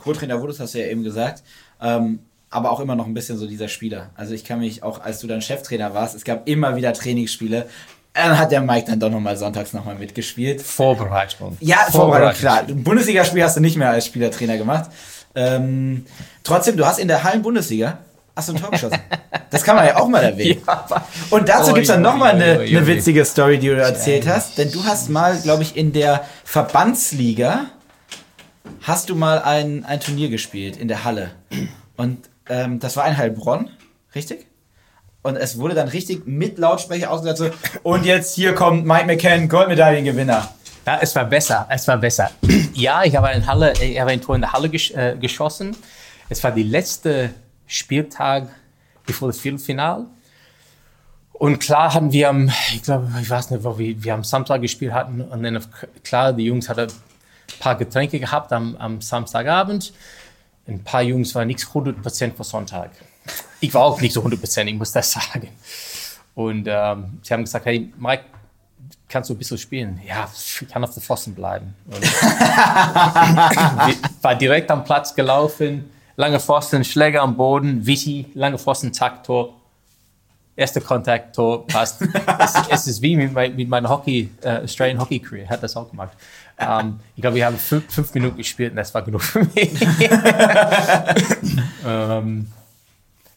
Co-Trainer wurdest, hast du ja eben gesagt. Ähm, aber auch immer noch ein bisschen so dieser Spieler. Also ich kann mich auch, als du dann Cheftrainer warst, es gab immer wieder Trainingsspiele. Dann hat der Mike dann doch nochmal sonntags nochmal mitgespielt. Vorbereitung. Ja, Vorbereitung, klar. Bundesligaspiel hast du nicht mehr als Spielertrainer gemacht. Ähm, trotzdem, du hast in der Hallen-Bundesliga hast du ein Tor geschossen. Das kann man ja auch mal erwähnen. Ja, und dazu oh, gibt es dann nochmal eine, eine witzige Story, die du erzählt hast. Denn du hast mal, glaube ich, in der Verbandsliga hast du mal ein, ein Turnier gespielt in der Halle. Und ähm, das war in Heilbronn, richtig? Und es wurde dann richtig mit Lautsprecher ausgesagt, so, und jetzt hier kommt Mike McCann, Goldmedaillengewinner. Ja, es war besser, es war besser. ja, ich habe ein, Halle, ich habe ein Tor in der Halle gesch äh, geschossen. Es war der letzte Spieltag bevor das Viertelfinale. Und klar hatten wir am, ich glaube, ich weiß nicht, wo wir, wir am Samstag gespielt hatten. Und dann, klar, die Jungs hatten paar Getränke gehabt am, am Samstagabend. Ein paar Jungs waren nicht 100% für Sonntag. Ich war auch nicht so 100%, ich muss das sagen. Und ähm, sie haben gesagt, hey Mike, kannst du ein bisschen spielen? Ja, ich kann auf der Pfosten bleiben. Und war direkt am Platz gelaufen, lange Pfosten, Schläger am Boden, Witti, lange Pfosten, Zack, Tor. Erster Kontakt, Tor, passt. es, ist wie mit, mit meiner Hockey, äh, Australian Hockey Career, hat das auch gemacht. Ähm, ich glaube, wir haben fünf, fünf, Minuten gespielt und das war genug für mich. ähm,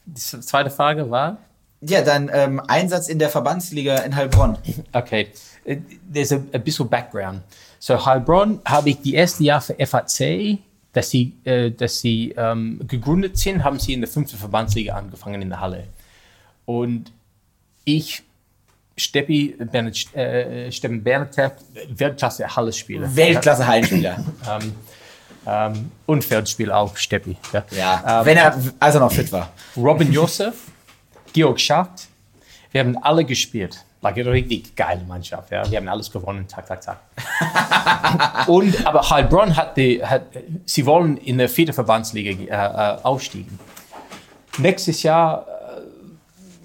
die zweite Frage war? Ja, dein ähm, Einsatz in der Verbandsliga in Heilbronn. Okay, äh, there's a, a bisschen Background. So Heilbronn habe ich die erste Jahr für FAC, dass sie, äh, dass sie ähm, gegründet sind, haben sie in der fünften Verbandsliga angefangen in der Halle. Und ich Steppi, Bernhard, äh, Steffen Bernhard, Weltklasse Hallenspieler. Weltklasse Hallenspieler. ähm, ähm, und Feldspieler auch, Steppi. Ja, ja ähm, wenn er, als er noch fit war. Robin Josef, Georg Schacht, wir haben alle gespielt. War eine richtig geile Mannschaft. Ja. Wir haben alles gewonnen, tak, tak, tak. und, aber Heilbronn hat, die, hat, sie wollen in der vierten Verbandsliga äh, äh aufstiegen. Nächstes Jahr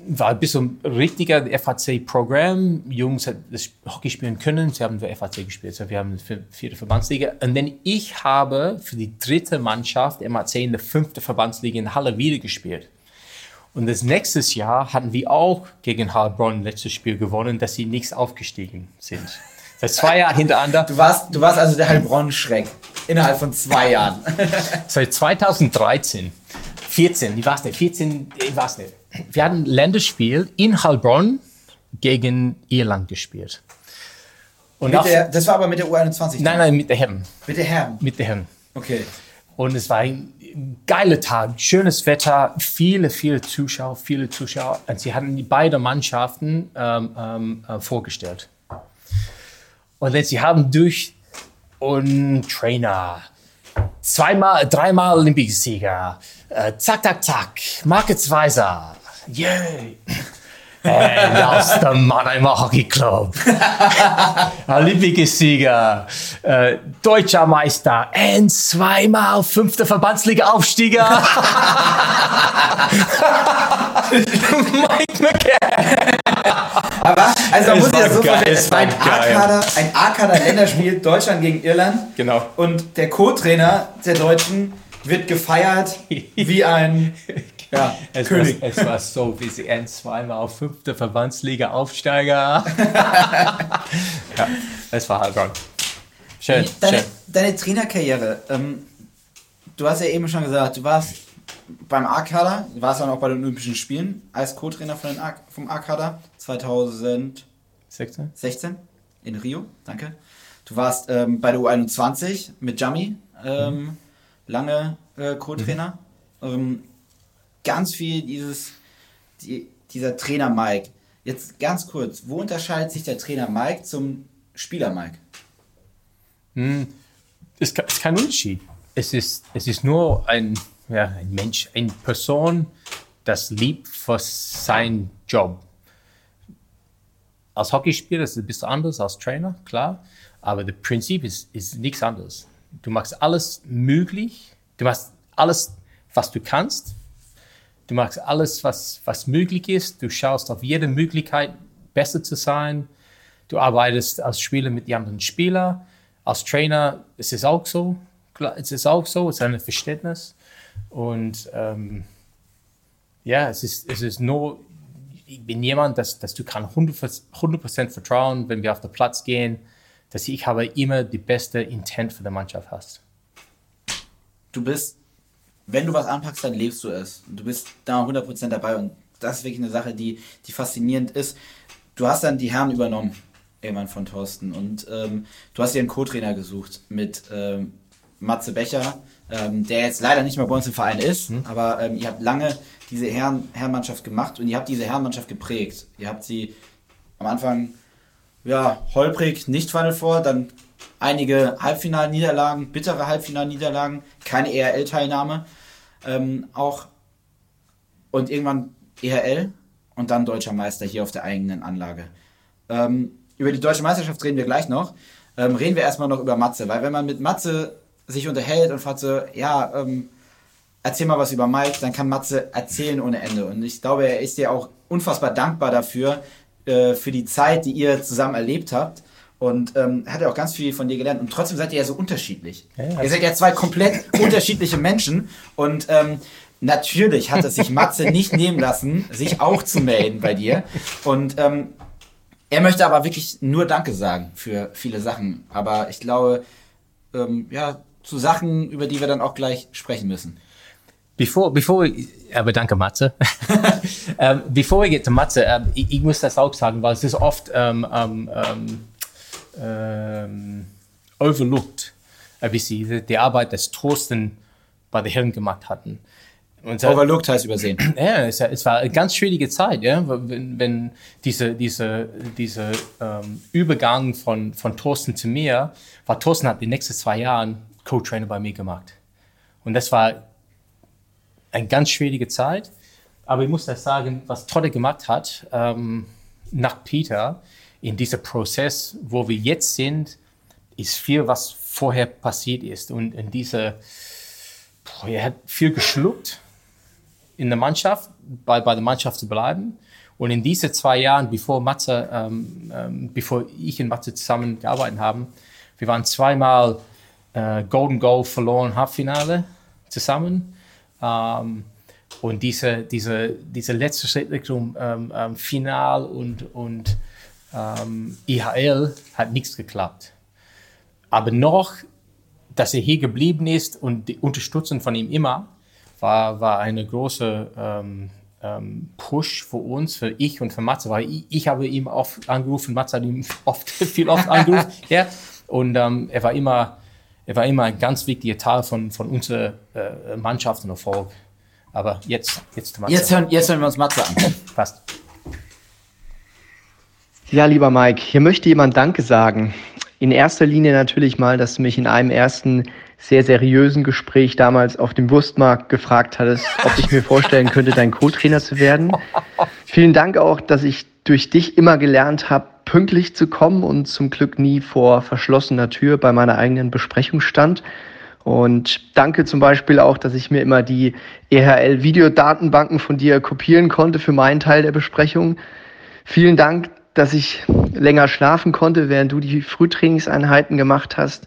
war ein bisschen richtiger FAC-Programm. Jungs hat das Hockey spielen können. Sie haben für FAC gespielt. So, wir haben die vierte Verbandsliga. Und dann ich habe für die dritte Mannschaft MAC in der fünften Verbandsliga in Halle wieder gespielt. Und das nächste Jahr hatten wir auch gegen Heilbronn letztes Spiel gewonnen, dass sie nichts aufgestiegen sind. Seit zwei Jahren hintereinander. Du warst, du warst also der Heilbronn-Schreck. Innerhalb von zwei Jahren. Seit 2013. 14, wie war's denn? 14, ich weiß nicht wir hatten ein Länderspiel in Heilbronn gegen Irland gespielt. Und nach, der, das war aber mit der U21? Nein, nein, mit der Herren. Mit der Herren? Mit der Herren. Okay. Und es war ein geiler Tag, schönes Wetter, viele, viele Zuschauer, viele Zuschauer. Und sie hatten die beiden Mannschaften ähm, ähm, äh, vorgestellt. Und dann sie haben durch und Trainer, zweimal, dreimal Olympicsieger, äh, zack, zack, zack, Marketsweiser, yay. And aus dem Mannheimer Hockey Club. Olympicsieger, äh, deutscher Meister und zweimal fünfter Verbandsliga-Aufstieger. Mike McCann. Aber, also man muss das so geil, vorstellen, es war. A-Kader, ein A-Kader-Länderspiel, Deutschland gegen Irland. Genau. Und der Co-Trainer der Deutschen wird gefeiert wie ein ja, Es König. war, es war so wie sie ein zweimal fünfter Verbandsliga-Aufsteiger. ja, es war halt schon. Schön, Deine, schön. deine Trainerkarriere, ähm, du hast ja eben schon gesagt, du warst beim A-Kader, du warst dann auch bei den Olympischen Spielen als Co-Trainer von den A vom A-Kader 2016 16? in Rio, danke. Du warst ähm, bei der U21 mit Jami, ähm, lange äh, Co-Trainer. Ähm, ganz viel dieses, die, dieser Trainer Mike. Jetzt ganz kurz, wo unterscheidet sich der Trainer Mike zum Spieler Mike? Es ist kein Unterschied. Es ist, es ist nur ein, ja, ein Mensch, eine Person, das liebt für seinen Job. Als Hockeyspieler ist es ein bisschen anders als Trainer, klar. Aber das Prinzip ist, ist nichts anderes. Du machst alles möglich. Du machst alles, was du kannst. Du machst alles, was, was möglich ist. Du schaust auf jede Möglichkeit, besser zu sein. Du arbeitest als Spieler mit den anderen Spielern. Als Trainer ist es auch so. Es ist auch so. Es ist ein Verständnis. Und ähm, ja, es ist, es ist nur, ich bin jemand, dass, dass du kann 100%, 100 vertrauen, wenn wir auf den Platz gehen, dass ich habe immer die beste Intent für die Mannschaft hast. du bist, wenn du was anpackst, dann lebst du es. Du bist da 100% dabei und das ist wirklich eine Sache, die, die faszinierend ist. Du hast dann die Herren übernommen, irgendwann von Thorsten und ähm, du hast dir einen Co-Trainer gesucht mit ähm, Matze Becher, ähm, der jetzt leider nicht mehr bei uns im Verein ist, aber ähm, ihr habt lange diese Herren, Herrenmannschaft gemacht und ihr habt diese Herrenmannschaft geprägt. Ihr habt sie am Anfang ja, holprig, nicht Final Four, dann einige Halbfinalniederlagen, bittere Halbfinalniederlagen, keine ERL-Teilnahme, ähm, auch und irgendwann ERL und dann deutscher Meister hier auf der eigenen Anlage. Ähm, über die deutsche Meisterschaft reden wir gleich noch. Ähm, reden wir erstmal noch über Matze, weil wenn man mit Matze sich unterhält und fragt so, ja, ähm, erzähl mal was über Mike, dann kann Matze erzählen ohne Ende. Und ich glaube, er ist dir auch unfassbar dankbar dafür, äh, für die Zeit, die ihr zusammen erlebt habt. Und ähm, hat er auch ganz viel von dir gelernt. Und trotzdem seid ihr ja so unterschiedlich. Ja, ihr seid ja zwei komplett unterschiedliche Menschen. Und ähm, natürlich hat es sich Matze nicht nehmen lassen, sich auch zu melden bei dir. Und ähm, er möchte aber wirklich nur Danke sagen für viele Sachen. Aber ich glaube, ähm, ja, zu Sachen, über die wir dann auch gleich sprechen müssen. Bevor, bevor aber danke Matze. ähm, bevor ich zu Matze, ähm, ich, ich muss das auch sagen, weil es ist oft ähm, ähm, ähm, overlooked, ein bisschen, die, Arbeit, das Thorsten bei den Herren gemacht hatten. Und so- Overlooked heißt übersehen. ja, es, es war eine ganz schwierige Zeit, ja, wenn, wenn diese, diese, diese ähm, Übergang von, von Thorsten zu mir, war Thorsten hat die nächsten zwei Jahre Co-Trainer bei mir gemacht. Und das war eine ganz schwierige Zeit. Aber ich muss das sagen, was Tolle gemacht hat, ähm, nach Peter, in diesem Prozess, wo wir jetzt sind, ist viel, was vorher passiert ist. Und in dieser, boah, er hat viel geschluckt in der Mannschaft, bei, bei der Mannschaft zu bleiben. Und in diese zwei Jahren, bevor Matze, ähm, ähm, bevor ich und Matze zusammengearbeitet haben, wir waren zweimal äh, Golden Goal verloren, Halbfinale zusammen. Ähm, und diese, diese, diese letzte Schritt Richtung ähm, ähm, Final und, und ähm, IHL hat nichts geklappt. Aber noch, dass er hier geblieben ist und die Unterstützung von ihm immer, war, war eine große ähm, ähm, Push für uns, für ich und für Matze, weil ich, ich habe ihm oft angerufen, Matze hat ihm oft, viel oft angerufen, ja, und er war immer, er war immer ein ganz wichtiger Teil von, von unserer äh, Mannschaft und Erfolg. Aber jetzt, jetzt Matze. Jetzt hören, jetzt hören wir uns Matze an. Passt. Ja, lieber Mike, hier möchte jemand Danke sagen. In erster Linie natürlich mal, dass du mich in einem ersten sehr seriösen Gespräch damals auf dem Wurstmarkt gefragt hattest, ob ich mir vorstellen könnte, dein Co-Trainer zu werden. Vielen Dank auch, dass ich durch dich immer gelernt habe, pünktlich zu kommen und zum Glück nie vor verschlossener Tür bei meiner eigenen Besprechung stand. Und danke zum Beispiel auch, dass ich mir immer die EHL-Videodatenbanken von dir kopieren konnte für meinen Teil der Besprechung. Vielen Dank, dass ich länger schlafen konnte, während du die Frühtrainingseinheiten gemacht hast.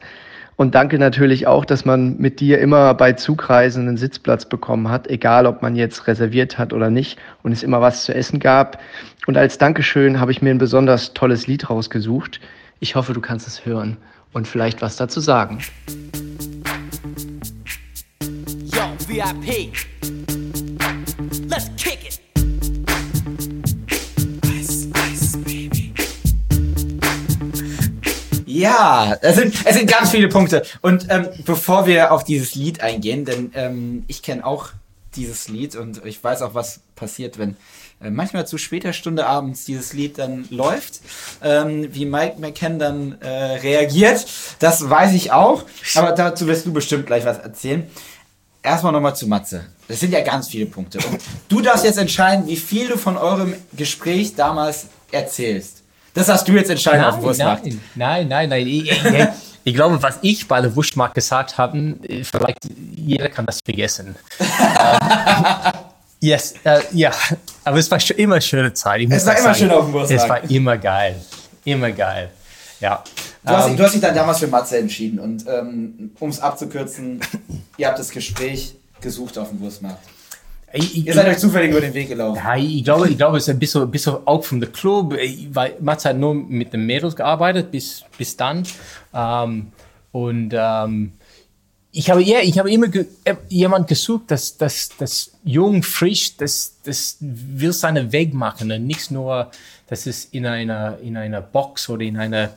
Und danke natürlich auch, dass man mit dir immer bei Zugreisen einen Sitzplatz bekommen hat, egal ob man jetzt reserviert hat oder nicht und es immer was zu essen gab. Und als Dankeschön habe ich mir ein besonders tolles Lied rausgesucht. Ich hoffe, du kannst es hören und vielleicht was dazu sagen. Yo, VIP. Let's kick Ja, es sind, es sind ganz viele Punkte. Und ähm, bevor wir auf dieses Lied eingehen, denn ähm, ich kenne auch dieses Lied und ich weiß auch, was passiert, wenn äh, manchmal zu später Stunde abends dieses Lied dann läuft, ähm, wie Mike McCann dann äh, reagiert, das weiß ich auch. Aber dazu wirst du bestimmt gleich was erzählen. Erstmal nochmal zu Matze. Das sind ja ganz viele Punkte. Und du darfst jetzt entscheiden, wie viel du von eurem Gespräch damals erzählst. Das hast du jetzt entscheiden nein, auf Wurstmarkt. Nein, nein, nein, nein. Ich, ich, ich, glaube, was ich bei der Wurstmarkt gesagt habe, vielleicht jeder kann das vergessen. ähm, yes, uh, ja, aber es war schon immer eine schöne Zeit. es war immer sagen. schön auf dem Wurstmarkt. Es war immer geil, immer geil. Ja. Du hast, um, ähm, du hast dich dann damals für Matze entschieden und ähm, um es abzukürzen, ihr habt das Gespräch gesucht auf dem Wurstmarkt. Ich, Ihr seid euch zufällig über den Weg gelaufen. Ja, ich glaube, ich glaube, es ist ein bisschen, ein bisschen auch von der Club, weil Mats hat nur mit den Mädels gearbeitet bis, bis dann. Ähm, und ähm, ich habe, ja, ich habe immer ge äh, jemand gesucht, das, das, das jung, frisch, das, das will seinen Weg machen und nicht nur, dass es in einer, in einer Box oder in einer,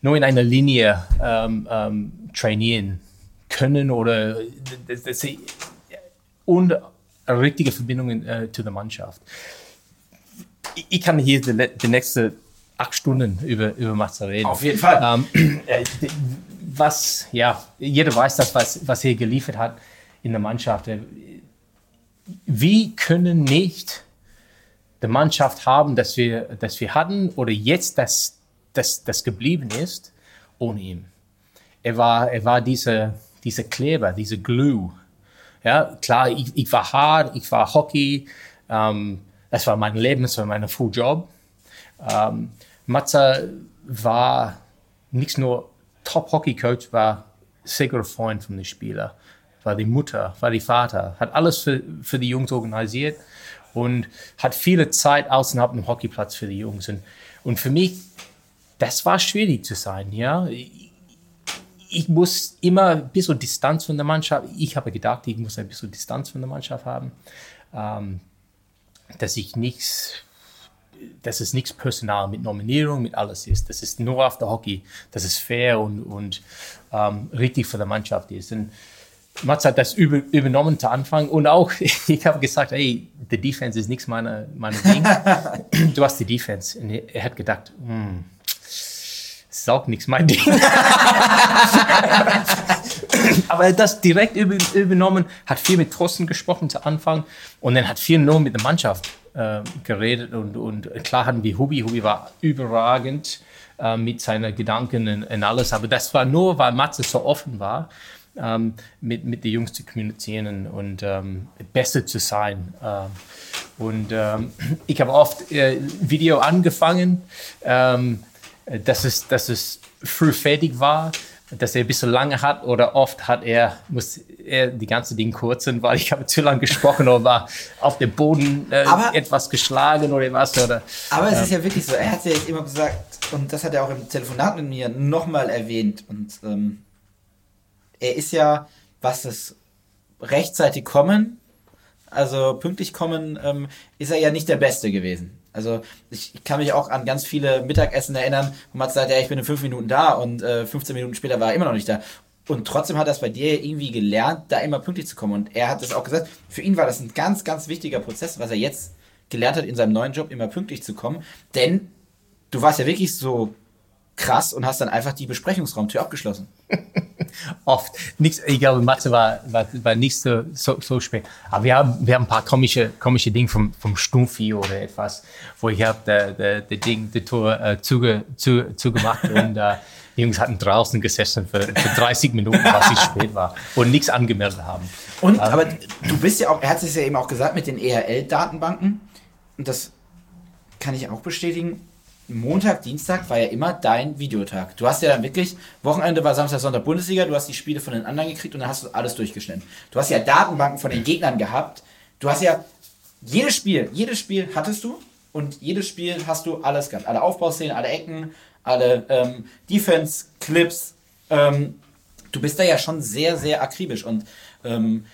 nur in einer Linie ähm, ähm, trainieren können oder das, das, und richtige Verbindungen äh, zu der Mannschaft. Ich, ich kann hier die, die nächsten acht Stunden über, über Matze reden. Auf jeden Fall. Ähm, äh, was, ja, jeder weiß das, was, was er geliefert hat in der Mannschaft. Äh, wir können nicht die Mannschaft haben, dass wir, dass wir hatten oder jetzt das, das, das geblieben ist, ohne ihn. Er war, er war dieser, dieser Kleber, dieser Glue ja, klar, ich, ich war hart, ich war Hockey, ähm, das war mein Leben, das war mein Full Job. Ähm, Matze war nicht nur Top-Hockey-Coach, war sehr Freund von den Spielern, war die Mutter, war die Vater, hat alles für, für die Jungs organisiert und hat viele Zeit außerhalb dem Hockeyplatz für die Jungs. Und, und für mich, das war schwierig zu sein, ja muss immer ein bisschen Distanz von der Mannschaft. Ich habe gedacht, ich muss ein bisschen Distanz von der Mannschaft haben, ähm, dass ich nichts, dass es nichts Personal mit Nominierung, mit alles ist. Das ist nur auf der Hockey, dass es fair und, und ähm, richtig für die Mannschaft ist. Und Mats hat das über, übernommen zu Anfang und auch, ich habe gesagt, hey, die Defense ist nichts meiner meine Ding. du hast die Defense. Und er hat gedacht, hm, auch nichts mein Ding. Aber er das direkt übernommen, hat viel mit Thorsten gesprochen zu Anfang und dann hat viel nur mit der Mannschaft äh, geredet und, und klar hatten wir Hubi. Hubi war überragend äh, mit seinen Gedanken und, und, alles, aber das war nur, weil Matze so offen war. Ähm, mit, mit den Jungs zu kommunizieren und ähm, besser zu sein. Ähm, und ähm, ich habe oft äh, Video angefangen, ähm, dass es, dass es früh fertig war, dass er ein bisschen lange hat oder oft hat er, muss er die ganze Ding kurzen, weil ich habe zu lange gesprochen oder war auf dem Boden äh, aber, etwas geschlagen oder was. Oder, aber es äh, ist ja wirklich so, er hat ja jetzt immer gesagt, und das hat er auch im Telefonat mit mir nochmal erwähnt und ähm, er ist ja, was das rechtzeitig kommen, also pünktlich kommen, ähm, ist er ja nicht der Beste gewesen. Also ich kann mich auch an ganz viele Mittagessen erinnern, wo man sagt, ja, ich bin in fünf Minuten da und äh, 15 Minuten später war er immer noch nicht da. Und trotzdem hat er es bei dir irgendwie gelernt, da immer pünktlich zu kommen. Und er hat es auch gesagt, für ihn war das ein ganz, ganz wichtiger Prozess, was er jetzt gelernt hat in seinem neuen Job, immer pünktlich zu kommen. Denn du warst ja wirklich so krass und hast dann einfach die Besprechungsraumtür abgeschlossen. Oft. Nichts, ich glaube, Mathe war, war, war nicht so, so, so spät. Aber wir haben, wir haben ein paar komische, komische Dinge vom, vom Stumpfi oder etwas, wo ich habe der, der, der Ding, der Tor äh, zuge, zu, zugemacht und äh, die Jungs hatten draußen gesessen für, für 30 Minuten, was ich spät war und nichts angemeldet haben. Und, ähm, aber du bist ja auch, er hat es ja eben auch gesagt mit den ERL-Datenbanken und das kann ich auch bestätigen Montag, Dienstag war ja immer dein Videotag. Du hast ja dann wirklich, Wochenende war Samstag, Sonntag Bundesliga, du hast die Spiele von den anderen gekriegt und dann hast du alles durchgeschnitten. Du hast ja Datenbanken von den Gegnern gehabt. Du hast ja jedes Spiel, jedes Spiel hattest du und jedes Spiel hast du alles gehabt. Alle Aufbauszenen, alle Ecken, alle ähm, Defense-Clips. Ähm, du bist da ja schon sehr, sehr akribisch und ähm,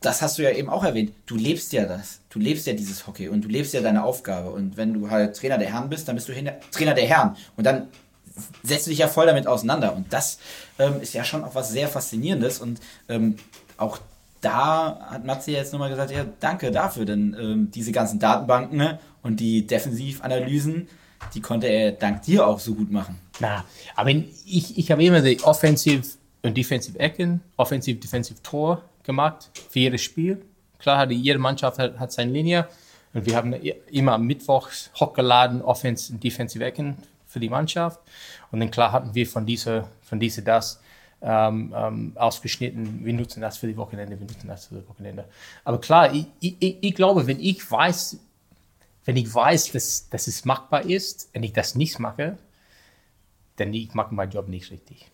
das hast du ja eben auch erwähnt. Du lebst ja das. Du lebst ja dieses Hockey und du lebst ja deine Aufgabe. Und wenn du halt Trainer der Herren bist, dann bist du Trainer der Herren. Und dann setzt du dich ja voll damit auseinander. Und das ähm, ist ja schon auch was sehr Faszinierendes. Und ähm, auch da hat Matze jetzt nochmal gesagt, ja, danke dafür, denn ähm, diese ganzen Datenbanken ne, und die Defensivanalysen, die konnte er dank dir auch so gut machen. Na, aber ich, ich habe immer die Offensive und Defensive Ecken, Offensive, Defensive Tor gemacht für jedes Spiel. Klar hatte jede Mannschaft hat, hat seine Linie und wir haben immer am Mittwoch hochgeladen Offense und Defensive Ecken für die Mannschaft und dann klar hatten wir von dieser von dieser das ähm, ähm, ausgeschnitten, wir nutzen das für die Wochenende, wir nutzen das für die Wochenende. Aber klar, ich, ich, ich glaube, wenn ich weiß, wenn ich weiß, dass, dass es machbar ist, wenn ich das nicht mache, dann ich mache meinen Job nicht richtig.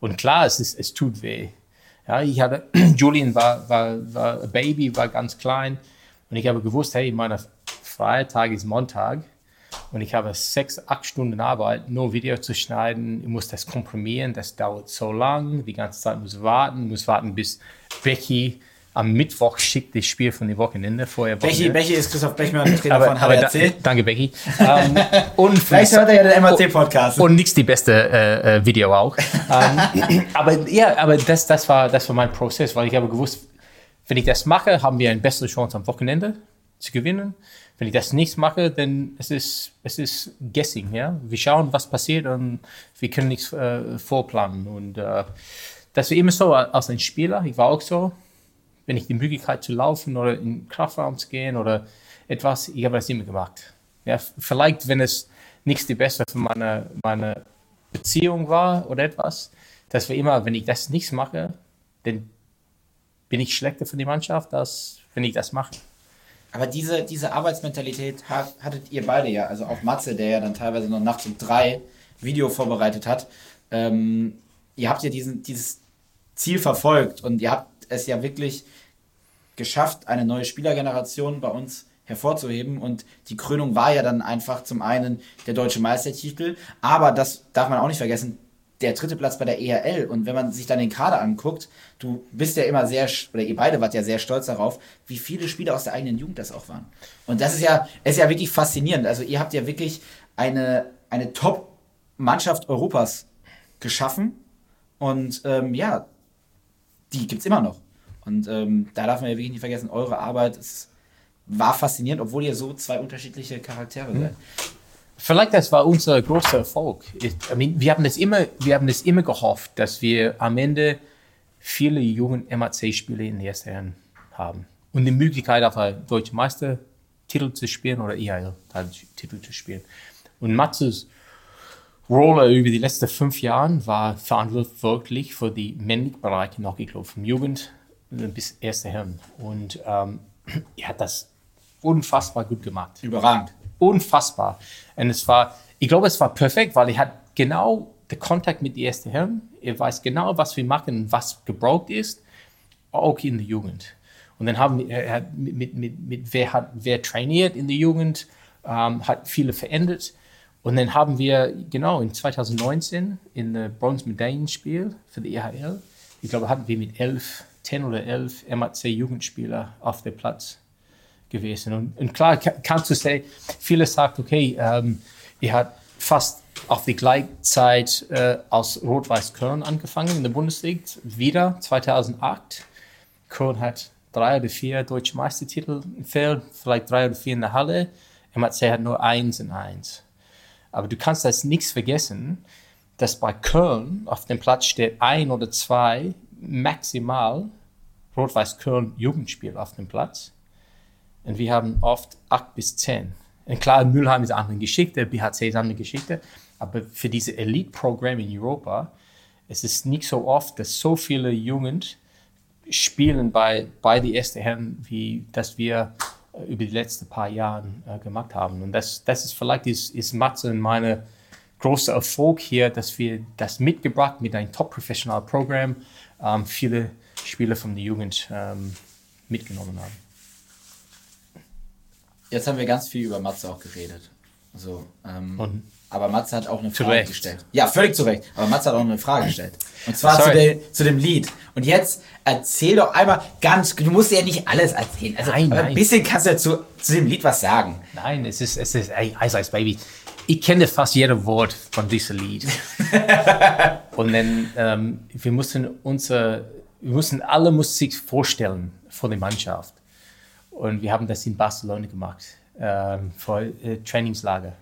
Und klar, es, ist, es tut weh. Ja, ich hatte, Julian war, war, war ein Baby, war ganz klein und ich habe gewusst, hey, mein Freitag ist Montag und ich habe sechs, acht Stunden Arbeit, nur Video zu schneiden. Ich muss das komprimieren, das dauert so lang. Die ganze Zeit muss warten, muss warten, bis Becky am Mittwoch schickt das Spiel von dem Wochenende vorher. Becky, Becky ist Christoph Bechmann, Trainer aber, von HRC. Da, danke, Becky. um, und Vielleicht hört er ja den MAC-Podcast. Und nichts die beste äh, äh Video auch. um, ähm, aber ja, aber das, das, war, das war mein Prozess, weil ich habe gewusst, wenn ich das mache, haben wir eine bessere Chance am Wochenende zu gewinnen. Wenn ich das nicht mache, dann es ist es ist guessing, ja. Wir schauen, was passiert und wir können nichts äh, vorplanen und äh, das war immer so als ein Spieler. Ich war auch so wenn ich die Möglichkeit zu laufen oder in den Kraftraum zu gehen oder etwas, ich habe das immer gemacht. Ja, vielleicht, wenn es nicht die Beste für meine, meine Beziehung war oder etwas, das war immer, wenn ich das nicht mache, dann bin ich schlechter für die Mannschaft, als wenn ich das mache. Aber diese, diese Arbeitsmentalität hat, hattet ihr beide ja, also auch Matze, der ja dann teilweise noch nachts um drei Video vorbereitet hat. Ähm, ihr habt ja diesen, dieses Ziel verfolgt und ihr habt es ja wirklich geschafft, eine neue Spielergeneration bei uns hervorzuheben. Und die Krönung war ja dann einfach zum einen der deutsche Meistertitel, aber das darf man auch nicht vergessen, der dritte Platz bei der ERL. Und wenn man sich dann den Kader anguckt, du bist ja immer sehr, oder ihr beide wart ja sehr stolz darauf, wie viele Spieler aus der eigenen Jugend das auch waren. Und das ist ja, ist ja wirklich faszinierend. Also ihr habt ja wirklich eine, eine Top-Mannschaft Europas geschaffen. Und ähm, ja, die gibt es immer noch. Und ähm, da darf man ja wirklich nicht vergessen, eure Arbeit ist, war faszinierend, obwohl ihr so zwei unterschiedliche Charaktere mhm. seid. Vielleicht das war unser großer Erfolg. Ich, I mean, wir haben das immer, wir haben das immer gehofft, dass wir am Ende viele jungen MAC-Spiele in der ersten Herren haben und die Möglichkeit auf einen deutschen Meistertitel zu spielen oder IHL-Titel zu spielen. Und Matzes Roller über die letzten fünf Jahre war verantwortlich für die männlichen Bereiche im Hockeyclub, vom Jugend bis erste Herren. Und ähm, er hat das unfassbar gut gemacht. Überragend. Unfassbar. Und es war, ich glaube, es war perfekt, weil er hat genau den Kontakt mit den ersten Herren. Er weiß genau, was wir machen, was gebraucht ist, auch in der Jugend. Und dann haben wir, er hat mit, mit, mit, mit wer hat, wer trainiert in der Jugend, ähm, hat viele verändert. Und dann haben wir genau in 2019 in der Bronze-Medaillenspiel für die EHL, ich glaube, hatten wir mit elf 10 oder 11 MAC-Jugendspieler auf dem Platz gewesen. Und, und klar kannst du sagen, viele sagen, okay, ähm, ihr habt fast auf die gleiche Zeit äh, als Rot-Weiß Köln angefangen in der Bundesliga, wieder 2008. Köln hat drei oder vier deutsche Meistertitel im Feld, vielleicht drei oder vier in der Halle. MAC hat nur eins in eins. Aber du kannst das nichts vergessen. dass bei Köln auf dem Platz steht ein oder zwei maximal Rot-Weiß Köln Jugendspiel auf dem Platz. Und wir haben oft acht bis zehn. Und klar, Mülheim ist eine andere Geschichte, BHC ist eine andere Geschichte, aber für diese Elite-Programme in Europa, es ist nicht so oft, dass so viele Jugend spielen bei, bei die ersten Herren, wie das wir über die letzten paar Jahre äh, gemacht haben. Und das, das ist vielleicht ist, ist Matze und meine große Erfolg hier, dass wir das mitgebracht mit einem Top-Professional-Programm ähm, viele Spieler von der Jugend ähm, mitgenommen haben. Jetzt haben wir ganz viel über Matze auch geredet. So, ähm, aber Matze hat auch eine Frage Recht. gestellt. Ja, völlig zu Recht. Aber Matze hat auch eine Frage gestellt. Und zwar zu, der, zu dem Lied. Und jetzt erzähl doch einmal ganz, du musst ja nicht alles erzählen. Also, Nein, aber ein nein. bisschen kannst du ja zu, zu dem Lied was sagen. Nein, es ist, es ist, ey, Ice Ice Baby. Ich kenne fast jedes Wort von diesem Lied. Und dann, ähm, wir mussten unser, wir mussten alle Musik vorstellen vor der Mannschaft. Und wir haben das in Barcelona gemacht, ähm, vor äh, Trainingslager.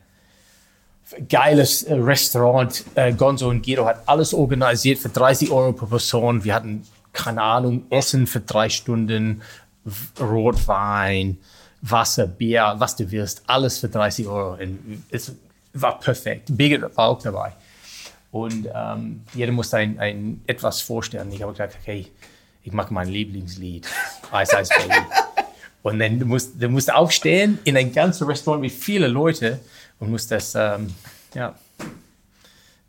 Geiles äh, Restaurant. Äh, Gonzo und Guido hat alles organisiert für 30 Euro pro Person. Wir hatten, keine Ahnung, Essen für drei Stunden, Rotwein, Wasser, Bier, was du willst. Alles für 30 Euro. Und es war perfekt. Birgit war auch dabei. Und ähm, jeder musste ein, ein etwas vorstellen. Ich habe gesagt, okay, ich mache mein Lieblingslied, Ice Ice Baby. Und dann du musst du musst aufstehen in ein ganzes Restaurant mit vielen Leuten und musst das ähm, ja,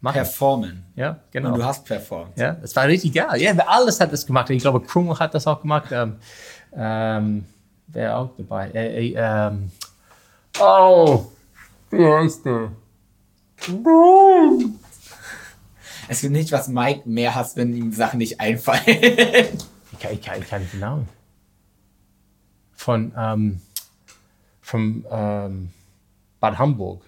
machen. Performen. ja, genau. Und du hast performt. ja, das war richtig geil. Ja, alles hat das gemacht. Ich glaube, Krummel hat das auch gemacht. Ähm, ähm, wer auch dabei? Äh, äh, ähm, oh, wie heißt der? Es gibt nicht, was Mike mehr hasst, wenn ihm Sachen nicht einfallen. Ich kann, ich kann, ich kann nicht den Namen. Von, ähm, von ähm, Bad Hamburg.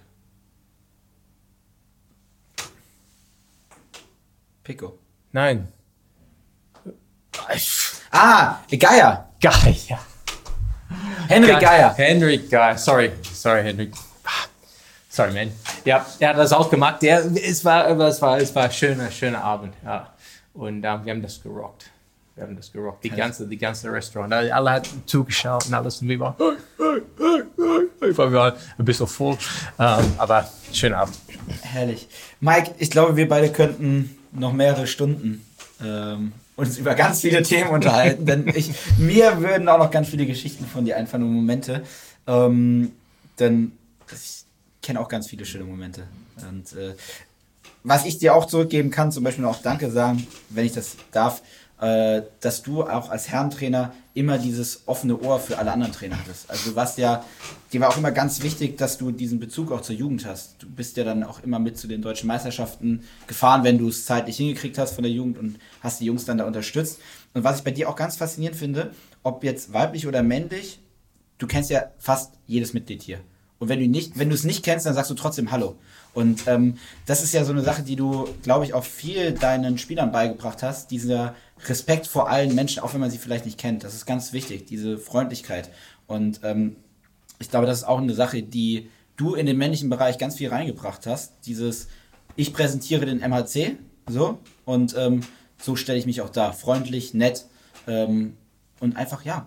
Pico. Nein. Ah, Geier. Geil, ja. Henry Geier. Henry Geier. Sorry, sorry, Henry. Ah, Sorry, man. Ja, er hat das auch gemacht. Der, es, war, es, war, es war ein schöner, schöner Abend. Ja. Und ähm, wir haben das gerockt. Wir haben das gerockt. Die ganze, die ganze Restaurant. Alle hatten zugeschaut und alles. Und wir waren, waren ein bisschen voll. Ähm, aber schöner Abend. Herrlich. Mike, ich glaube, wir beide könnten noch mehrere Stunden ähm, uns über ganz viele Themen unterhalten, denn ich, mir würden auch noch ganz viele Geschichten von dir einfallen und Momente. Ähm, denn ich kenne auch ganz viele schöne Momente. Und äh, was ich dir auch zurückgeben kann, zum Beispiel auch Danke sagen, wenn ich das darf, äh, dass du auch als Herrentrainer immer dieses offene Ohr für alle anderen Trainer hattest. Also du warst ja, dir war auch immer ganz wichtig, dass du diesen Bezug auch zur Jugend hast. Du bist ja dann auch immer mit zu den deutschen Meisterschaften gefahren, wenn du es zeitlich hingekriegt hast von der Jugend und hast die Jungs dann da unterstützt. Und was ich bei dir auch ganz faszinierend finde, ob jetzt weiblich oder männlich, du kennst ja fast jedes Mitglied hier. Und wenn du nicht, wenn du es nicht kennst, dann sagst du trotzdem Hallo. Und ähm, das ist ja so eine Sache, die du, glaube ich, auch viel deinen Spielern beigebracht hast. Dieser Respekt vor allen Menschen, auch wenn man sie vielleicht nicht kennt. Das ist ganz wichtig, diese Freundlichkeit. Und ähm, ich glaube, das ist auch eine Sache, die du in den männlichen Bereich ganz viel reingebracht hast. Dieses, ich präsentiere den MHC, so, und ähm, so stelle ich mich auch da. Freundlich, nett ähm, und einfach, ja,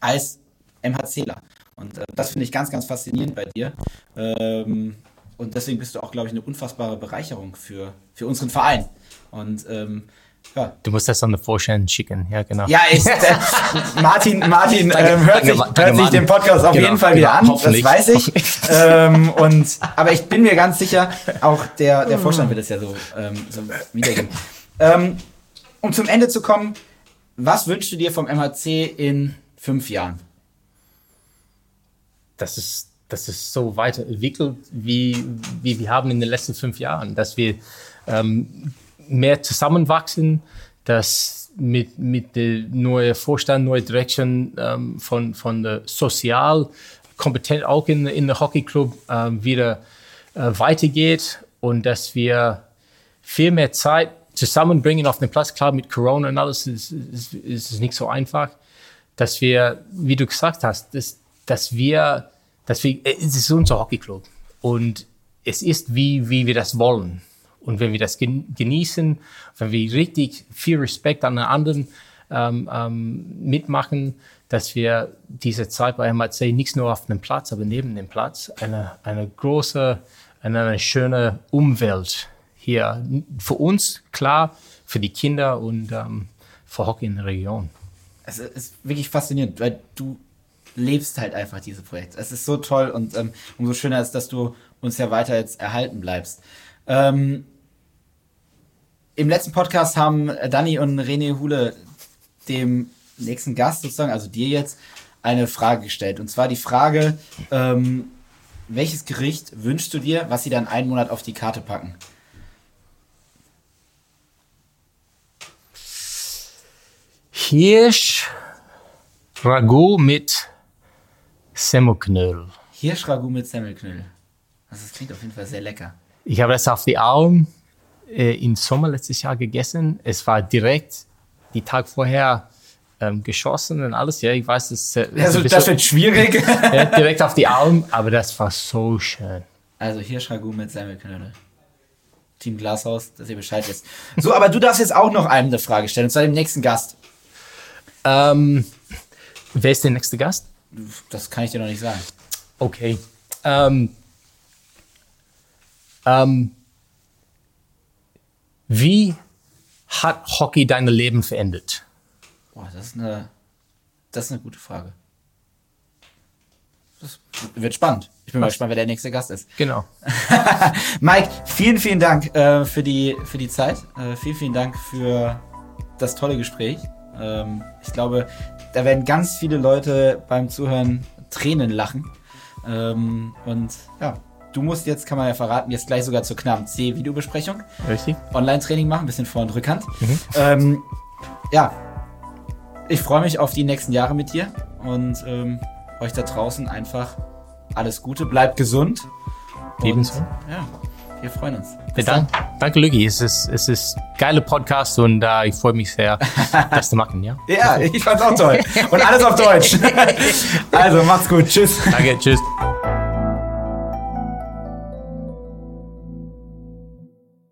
als MHCler. Und äh, das finde ich ganz, ganz faszinierend bei dir. Ähm, und deswegen bist du auch, glaube ich, eine unfassbare Bereicherung für, für unseren Verein. Und ähm, ja. Du musst das an der Vorstand schicken. Ja, genau. Ja, ich, äh, Martin, Martin ähm, hört, sich, hört sich den Podcast auf Genau, jeden Fall genau, wieder an, das weiß ich. ähm, und, aber ich bin mir ganz sicher, auch der, der Vorstand wird es ja so, ähm, so wiedergeben. Ähm, um zum Ende zu kommen, was wünschst du dir vom MHC in fünf Jahren? das ist, das ist so weiterentwickelt, wie, wie wir haben in den letzten fünf Jahren, dass wir ähm, mehr zusammenwachsen, dass mit, mit der neuen Vorstand, neue Direction ähm, von, von der sozial kompetent auch in, in der Hockeyclub ähm, wieder äh, weitergeht und dass wir viel mehr Zeit zusammenbringen auf den Platz. Klar, mit Corona und alles ist es nicht so einfach, dass wir, wie du gesagt hast, dass, dass wir, dass wir, es ist unser Hockeyclub und es ist wie, wie wir das wollen. Und wenn wir das genießen, wenn wir richtig viel Respekt an den anderen ähm, ähm, mitmachen, dass wir diese Zeit bei MHC nicht nur auf dem Platz, aber neben dem Platz eine, eine große, eine, eine schöne Umwelt hier für uns, klar, für die Kinder und ähm, für Hockey in der Region. Es ist wirklich faszinierend, weil du lebst halt einfach diese Projekte. Es ist so toll und ähm, umso schöner ist, dass du uns ja weiter jetzt erhalten bleibst. Ähm, Im letzten Podcast haben Dani und René Hule dem nächsten Gast sozusagen, also dir jetzt, eine Frage gestellt. Und zwar die Frage, ähm, welches Gericht wünschst du dir, was sie dann einen Monat auf die Karte packen? Hirsch Ragout mit Semmelknödel. Hirschragout mit Semmelknödel. Also das klingt auf jeden Fall sehr lecker. Ich habe das auf die Alm äh, im Sommer letztes Jahr gegessen. Es war direkt die Tag vorher ähm, geschossen und alles. Ja, ich weiß, das, äh, also, das wird schwierig. ja, direkt auf die Alm, aber das war so schön. Also Hirschragout mit Semmelknödel. Team Glashaus, dass ihr Bescheid wisst. So, aber du darfst jetzt auch noch einem eine Frage stellen, und zwar dem nächsten Gast. Ähm, wer ist der nächste Gast? Das kann ich dir noch nicht sagen. Okay. Ähm, ähm, wie hat Hockey dein Leben verändert? Boah, das ist eine, das ist eine gute Frage. Das wird spannend. Ich bin mal gespannt, wer der nächste Gast ist. Genau. Mike, vielen, vielen Dank äh, für, die, für die Zeit. Äh, vielen, vielen Dank für das tolle Gespräch. Ähm, ich glaube, da werden ganz viele Leute beim Zuhören Tränen lachen. Ähm, und ja, du musst jetzt, kann man ja verraten, jetzt gleich sogar zur Knaben C Videobesprechung. Richtig. Online-Training machen, bisschen Vor- und Rückhand. Mhm. Ähm, ja, ich freue mich auf die nächsten Jahre mit dir und ähm, euch da draußen einfach alles Gute, bleibt gesund. Ebenso. Ja, wir freuen uns. Dank, danke, Lucky. Es ist, es ist geile Podcast und uh, ich freue mich sehr, das zu machen, ja? ja, ich fand's auch toll. Und alles auf Deutsch. also, macht's gut. Tschüss. Danke, tschüss.